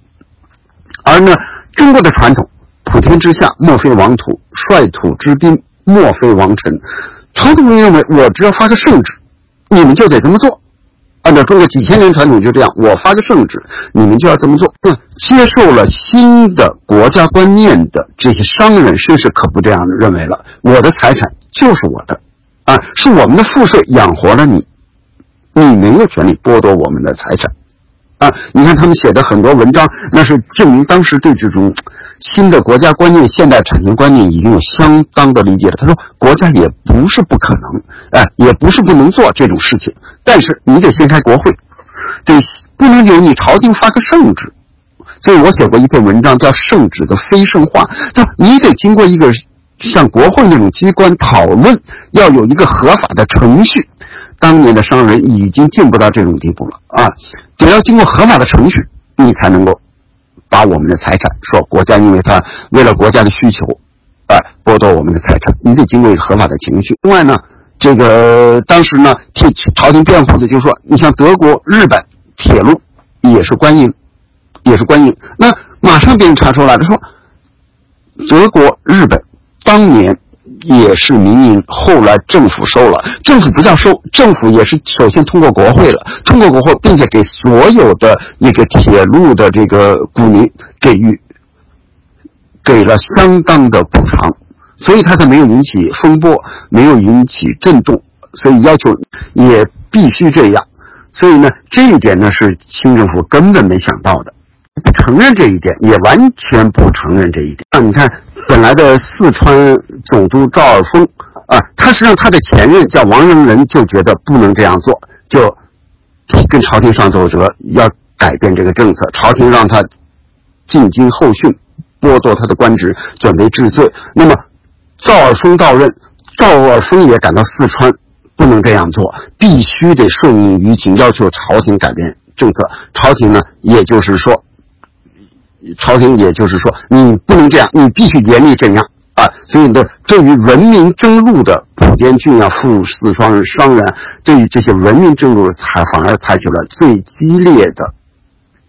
而呢，中国的传统，普天之下莫非王土，率土之滨莫非王臣。朝廷认为，我只要发个圣旨。你们就得这么做，按照中国几千年传统就这样。我发个圣旨，你们就要这么做。接受了新的国家观念的这些商人甚至可不这样认为了。我的财产就是我的，啊，是我们的赋税养活了你，你没有权利剥夺我们的财产。啊，你看他们写的很多文章，那是证明当时对这种新的国家观念、现代产权观念已经有相当的理解了。他说，国家也不是不可能，哎，也不是不能做这种事情，但是你得先开国会，得不能由你朝廷发个圣旨，所以我写过一篇文章叫《圣旨的非圣化》，就你得经过一个像国会那种机关讨论，要有一个合法的程序。当年的商人已经进步到这种地步了啊，得要经过合法的程序，你才能够把我们的财产说国家因为他为了国家的需求，哎，剥夺我们的财产，你得经过一个合法的程序。另外呢，这个当时呢替朝廷辩护的就是说，你像德国、日本铁路也是官营，也是官营，那马上别人查出来了，说德国、日本当年。也是民营，后来政府收了。政府不叫收，政府也是首先通过国会了，通过国会，并且给所有的那个铁路的这个股民给予给了相当的补偿，所以它才没有引起风波，没有引起震动。所以要求也必须这样。所以呢，这一点呢是清政府根本没想到的。不承认这一点，也完全不承认这一点。那你看，本来的四川总督赵尔丰啊，他实际上他的前任叫王仁仁，就觉得不能这样做，就跟朝廷上奏折要改变这个政策。朝廷让他进京候讯，剥夺他的官职，准备治罪。那么赵尔丰到任，赵尔丰也感到四川不能这样做，必须得顺应舆情，要求朝廷改变政策。朝廷呢，也就是说。朝廷也就是说，你不能这样，你必须严厉镇压啊！所以呢，对于文明征入的普天郡啊、富四川商人，对于这些文明征入，采反而采取了最激烈的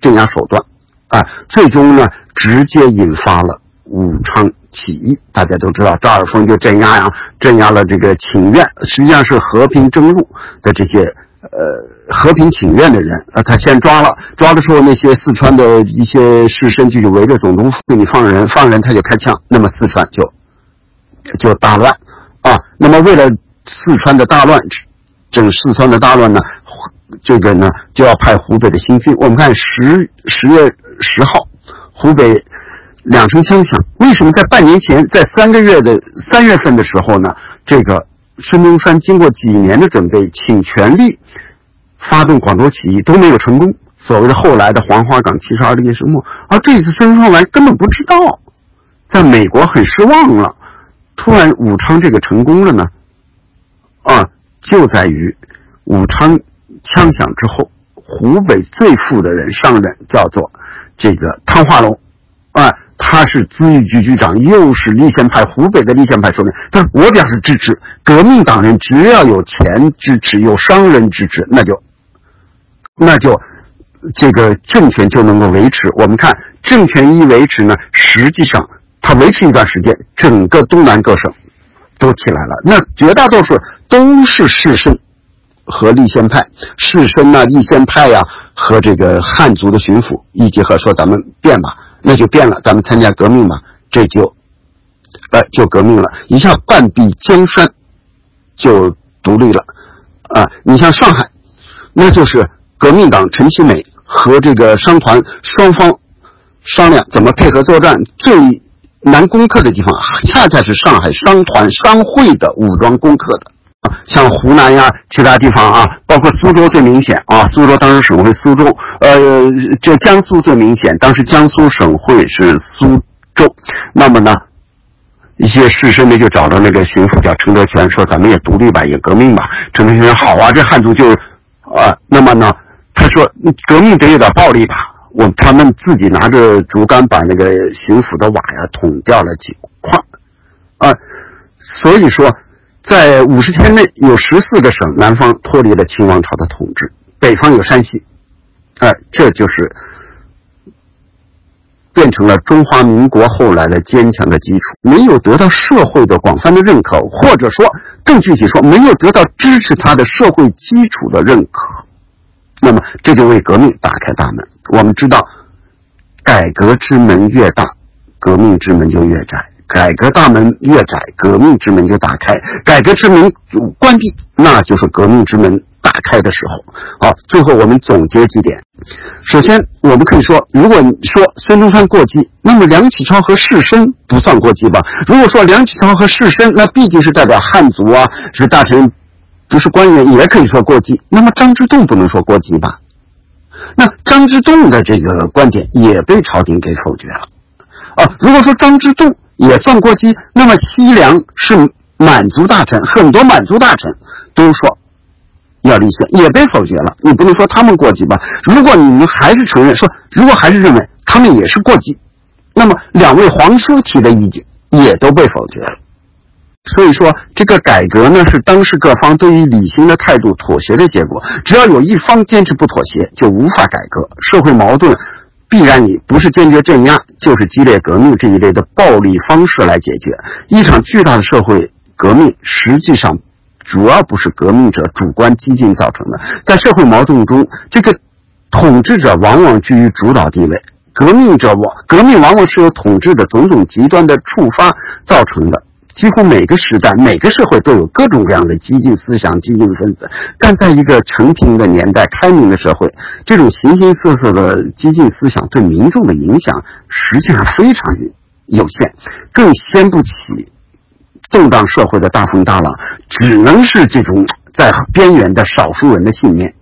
镇压手段啊！最终呢，直接引发了武昌起义。大家都知道，赵尔丰就镇压呀，镇压了这个请愿，实际上是和平征入的这些。呃，和平请愿的人，呃，他先抓了，抓的时候，那些四川的一些士绅就围着总督府给你放人，放人他就开枪，那么四川就就大乱啊。那么为了四川的大乱，整四川的大乱呢，这个呢就要派湖北的新军。我们看十十月十号，湖北两声枪响，为什么在半年前，在三个月的三月份的时候呢？这个。孙中山经过几年的准备，请全力发动广州起义都没有成功。所谓的后来的黄花岗七十二烈士墓，而这次孙中山来根本不知道，在美国很失望了。突然武昌这个成功了呢？啊，就在于武昌枪响之后，湖北最富的人上任，叫做这个汤化龙，啊。他是咨议局局长，又是立宪派湖北的立宪派首领。他说：“我表示支持革命党人，只要有钱支持，有商人支持，那就，那就，这个政权就能够维持。我们看政权一维持呢，实际上他维持一段时间，整个东南各省都起来了。那绝大多数都是士绅和立宪派，士绅呐，立宪派呀，和这个汉族的巡抚一结合，说咱们变吧。”那就变了，咱们参加革命吧，这就，呃，就革命了，一下半壁江山就独立了，啊，你像上海，那就是革命党陈其美和这个商团双方商量怎么配合作战，最难攻克的地方，恰恰是上海商团商会的武装攻克的。像湖南呀，其他地方啊，包括苏州最明显啊。苏州当时省会苏州，呃，这江苏最明显，当时江苏省会是苏州。那么呢，一些士绅呢就找到那个巡抚叫陈德全，说咱们也独立吧，也革命吧。陈德全说好啊，这汉族就啊。那么呢，他说革命得有点暴力吧。我他们自己拿着竹竿把那个巡抚的瓦呀捅掉了几块啊。所以说。在五十天内，有十四个省南方脱离了清王朝的统治，北方有山西，哎，这就是变成了中华民国后来的坚强的基础。没有得到社会的广泛的认可，或者说更具体说，没有得到支持他的社会基础的认可，那么这就为革命打开大门。我们知道，改革之门越大，革命之门就越窄。改革大门越窄，革命之门就打开；改革之门关闭，那就是革命之门打开的时候。好，最后我们总结几点。首先，我们可以说，如果说孙中山过激，那么梁启超和士绅不算过激吧？如果说梁启超和士绅，那毕竟是代表汉族啊，是大臣，不是官员，也可以说过激。那么张之洞不能说过激吧？那张之洞的这个观点也被朝廷给否决了。啊，如果说张之洞也算过激，那么西凉是满族大臣，很多满族大臣都说要立宪，也被否决了。你不能说他们过激吧？如果你们还是承认说，如果还是认为他们也是过激，那么两位皇叔提的意见也都被否决了。所以说，这个改革呢，是当时各方对于理性的态度妥协的结果。只要有一方坚持不妥协，就无法改革。社会矛盾必然以不是坚决镇压，就是激烈革命这一类的暴力方式来解决。一场巨大的社会革命，实际上主要不是革命者主观激进造成的。在社会矛盾中，这个统治者往往居于主导地位，革命者往革命往往是由统治的种种极端的触发造成的。几乎每个时代、每个社会都有各种各样的激进思想、激进分子，但在一个成平的年代、开明的社会，这种形形色色的激进思想对民众的影响实际上非常有限，更掀不起动荡社会的大风大浪，只能是这种在边缘的少数人的信念，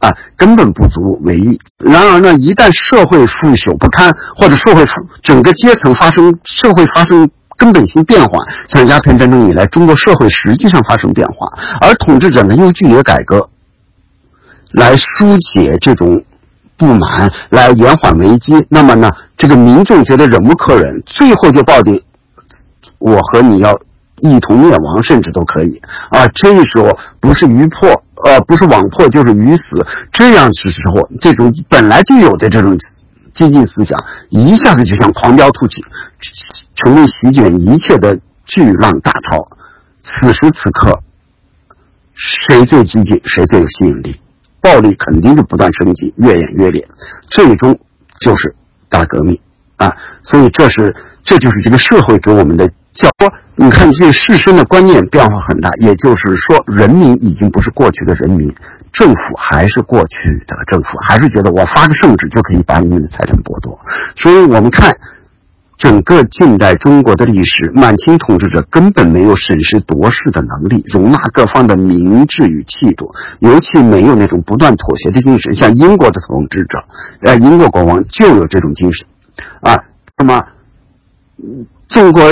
啊，根本不足为意。然而呢，一旦社会腐朽不堪，或者社会整个阶层发生社会发生。根本性变化，像鸦片战争以来，中国社会实际上发生变化，而统治者呢又拒绝改革，来疏解这种不满，来延缓危机。那么呢，这个民众觉得忍无可忍，最后就抱定我和你要一同灭亡，甚至都可以啊。这时候不是鱼破，呃，不是网破就是鱼死。这样是时候，这种本来就有的这种激进思想，一下子就像狂飙突起。成为席卷一切的巨浪大潮。此时此刻，谁最激进，谁最有吸引力？暴力肯定是不断升级，越演越烈，最终就是大革命啊！所以，这是这就是这个社会给我们的教。你看，这士绅的观念变化很大，也就是说，人民已经不是过去的人民，政府还是过去的政府，还是觉得我发个圣旨就可以把你们的财产剥夺。所以我们看。整个近代中国的历史，满清统治者根本没有审时度势的能力，容纳各方的明智与气度，尤其没有那种不断妥协的精神。像英国的统治者，呃，英国国王就有这种精神，啊，那么，中国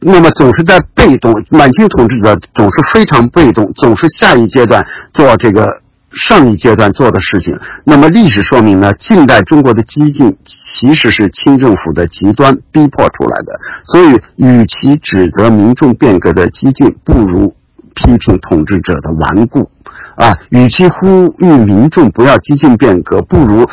那么总是在被动，满清统治者总是非常被动，总是下一阶段做这个。上一阶段做的事情，那么历史说明呢？近代中国的激进其实是清政府的极端逼迫出来的。所以，与其指责民众变革的激进，不如批评统治者的顽固。啊，与其呼吁民众不要激进变革，不如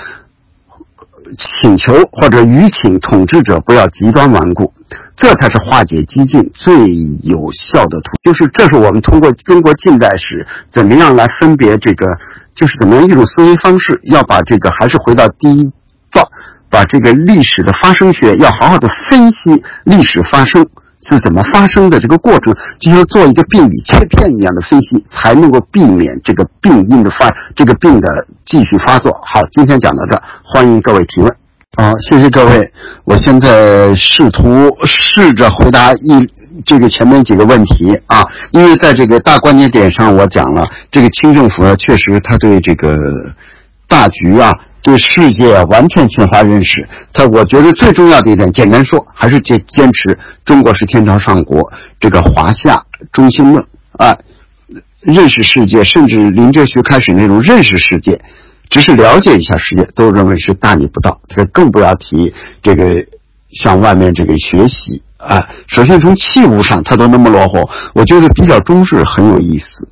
请求或者吁请统治者不要极端顽固。这才是化解激进最有效的途，就是这是我们通过中国近代史怎么样来分别这个，就是怎么样一种思维方式，要把这个还是回到第一段，把这个历史的发生学要好好的分析历史发生是怎么发生的这个过程，就像做一个病理切片一样的分析，才能够避免这个病因的发，这个病的继续发作。好，今天讲到这，欢迎各位提问。好，谢谢各位。我现在试图试着回答一这个前面几个问题啊，因为在这个大关键点上，我讲了这个清政府啊，确实他对这个大局啊，对世界，完全缺乏认识。他我觉得最重要的一点，简单说，还是坚坚持中国是天朝上国这个华夏中心论啊，认识世界，甚至林则徐开始那种认识世界。只是了解一下世界，都认为是大逆不道。这个更不要提这个向外面这个学习啊。首先从器物上，他都那么落后，我觉得比较中日很有意思。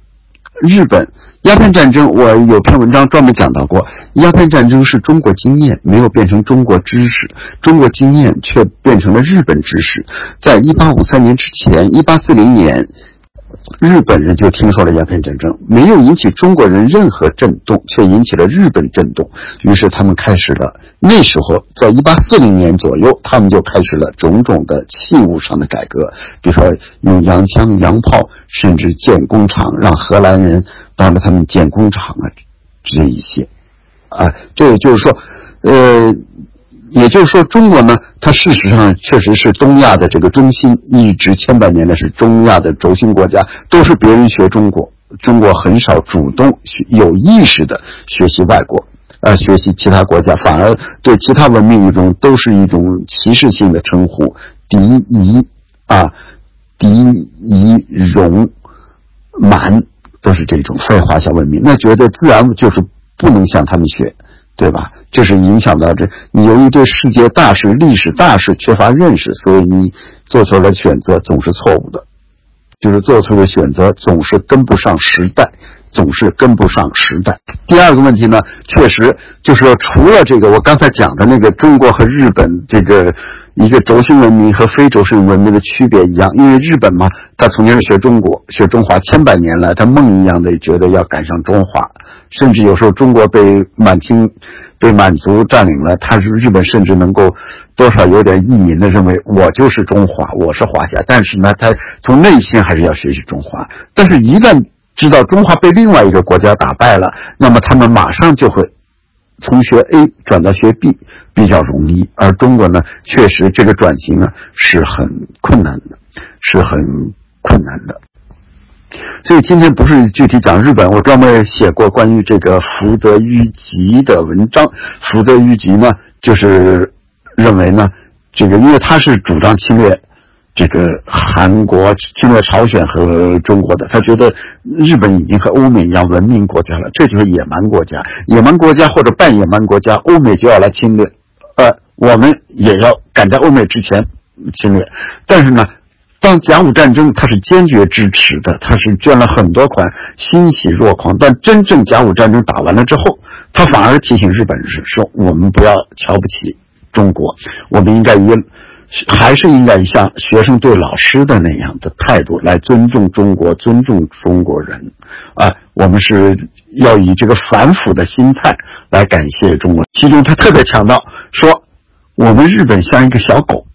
日本鸦片战争，我有篇文章专门讲到过，鸦片战争是中国经验，没有变成中国知识，中国经验却变成了日本知识。在一八五三年之前，一八四零年。日本人就听说了鸦片战争，没有引起中国人任何震动，却引起了日本震动。于是他们开始了，那时候在一八四零年左右，他们就开始了种种的器物上的改革，比如说用洋枪、洋炮，甚至建工厂，让荷兰人帮着他们建工厂啊，这一些，啊，这也就是说，呃。也就是说，中国呢，它事实上确实是东亚的这个中心，一直千百年来是中亚的轴心国家，都是别人学中国，中国很少主动学有意识的学习外国。呃学习其他国家，反而对其他文明一种都是一种歧视性的称呼，敌夷啊，敌夷戎蛮都是这种非华夏文明，那觉得自然就是不能向他们学，对吧？这是影响到这，你由于对世界大事、历史大事缺乏认识，所以你做出来的选择总是错误的，就是做出的选择总是跟不上时代。总是跟不上时代。第二个问题呢，确实就是说，除了这个我刚才讲的那个中国和日本这个一个轴心文明和非轴心文明的区别一样，因为日本嘛，他从前是学中国、学中华，千百年来他梦一样的觉得要赶上中华，甚至有时候中国被满清、被满族占领了，他是日本甚至能够多少有点意淫的认为我就是中华，我是华夏，但是呢，他从内心还是要学习中华，但是一旦知道中华被另外一个国家打败了，那么他们马上就会从学 A 转到学 B，比较容易。而中国呢，确实这个转型呢是很困难的，是很困难的。所以今天不是具体讲日本，我专门写过关于这个福泽谕吉的文章。福泽谕吉呢，就是认为呢，这个因为他是主张侵略。这个韩国侵略朝鲜和中国的，他觉得日本已经和欧美一样文明国家了，这就是野蛮国家，野蛮国家或者半野蛮国家，欧美就要来侵略，呃，我们也要赶在欧美之前侵略。但是呢，当甲午战争，他是坚决支持的，他是捐了很多款，欣喜若狂。但真正甲午战争打完了之后，他反而提醒日本人说：“我们不要瞧不起中国，我们应该以。”还是应该像学生对老师的那样的态度来尊重中国、尊重中国人，啊，我们是要以这个反腐的心态来感谢中国。其中他特别强调说，我们日本像一个小狗，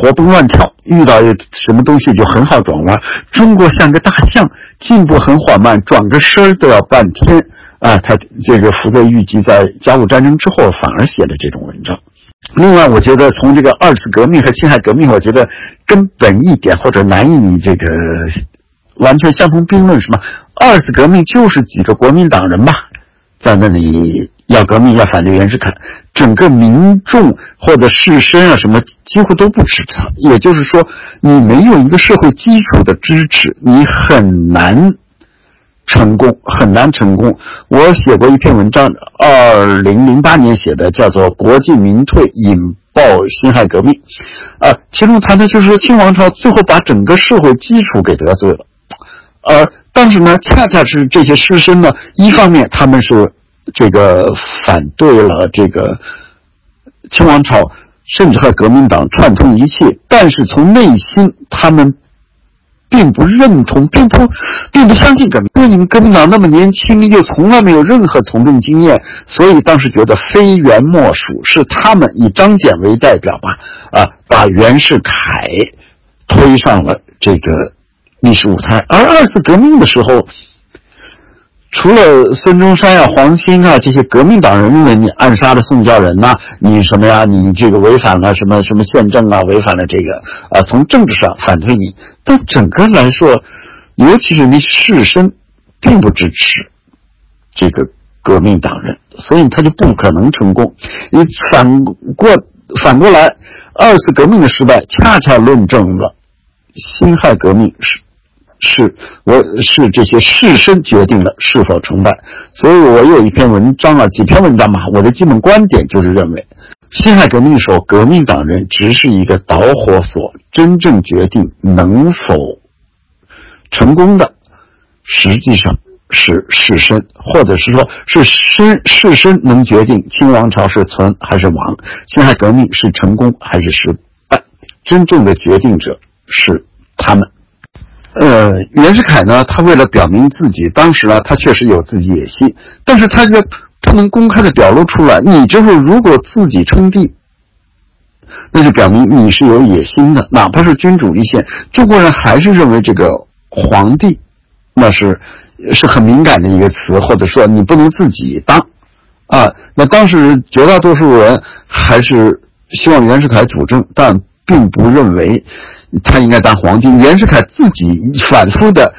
活蹦乱跳，遇到什么东西就很好转弯；中国像个大象，进步很缓慢，转个身都要半天。啊，他这个福泽谕吉在甲午战争之后反而写了这种文章。另外，我觉得从这个二次革命和辛亥革命，我觉得根本一点或者难以这个完全相同并论，什么二次革命就是几个国民党人吧，在那里要革命要反对袁世凯，整个民众或者士绅啊什么几乎都不支持他。也就是说，你没有一个社会基础的支持，你很难。成功很难成功。我写过一篇文章，二零零八年写的，叫做《国进民退引爆辛亥革命》，啊，其中谈的就是说清王朝最后把整个社会基础给得罪了，而但是呢，恰恰是这些师生呢，一方面他们是这个反对了这个清王朝，甚至和革命党串通一切，但是从内心他们。并不认同，并不，并不相信革命。因为你们革命党那么年轻，又从来没有任何从政经验，所以当时觉得非袁莫属，是他们以张謇为代表吧，啊，把袁世凯推上了这个历史舞台。而二次革命的时候。除了孙中山啊、黄兴啊这些革命党人认为你暗杀了宋教仁呐，你什么呀？你这个违反了什么什么宪政啊？违反了这个啊？从政治上反对你，但整个来说，尤其是你士绅，并不支持这个革命党人，所以他就不可能成功。你反过反过来，二次革命的失败，恰恰论证了辛亥革命是。是，我是这些士绅决定了是否成败，所以我有一篇文章啊，几篇文章嘛，我的基本观点就是认为，辛亥革命时候，革命党人只是一个导火索，真正决定能否成功的，实际上是士绅，或者是说是绅士绅能决定清王朝是存还是亡，辛亥革命是成功还是失败，真正的决定者是他们。呃，袁世凯呢，他为了表明自己，当时呢，他确实有自己野心，但是他这个不能公开的表露出来。你就是如果自己称帝，那就表明你是有野心的，哪怕是君主立宪，中国人还是认为这个皇帝那是是很敏感的一个词，或者说你不能自己当啊。那当时绝大多数人还是希望袁世凯主政，但并不认为。他应该当皇帝。袁世凯自己反复的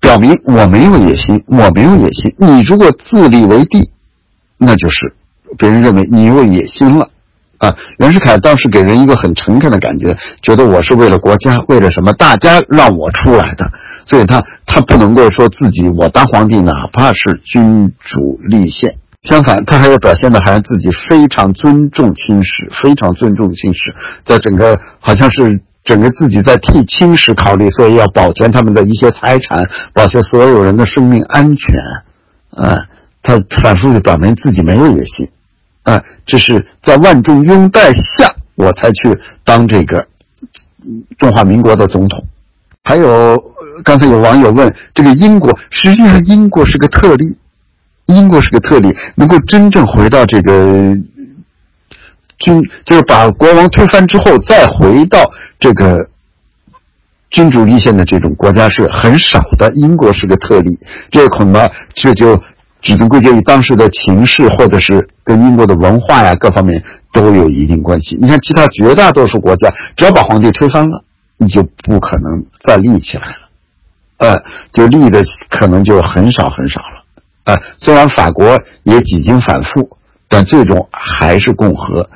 表明：“我没有野心，我没有野心。你如果自立为帝，那就是别人认为你有野心了。啊，袁世凯当时给人一个很诚恳的感觉，觉得我是为了国家，为了什么，大家让我出来的，所以他他不能够说自己我当皇帝，哪怕是君主立宪，相反，他还要表现的还是自己非常尊重清史，非常尊重清史，在整个好像是整个自己在替清史考虑，所以要保全他们的一些财产，保全所有人的生命安全，啊，他反复的表明自己没有野心。啊，这是在万众拥戴下，我才去当这个中华民国的总统。还有，刚才有网友问，这个英国，实际上英国是个特例，英国是个特例，能够真正回到这个君，就是把国王推翻之后，再回到这个君主立宪的这种国家是很少的。英国是个特例，这恐怕这就。只能归结于当时的情势，或者是跟英国的文化呀各方面都有一定关系。你看，其他绝大多数国家，只要把皇帝推翻了，你就不可能再立起来了，呃，就立的可能就很少很少了。呃，虽然法国也几经反复，但最终还是共和。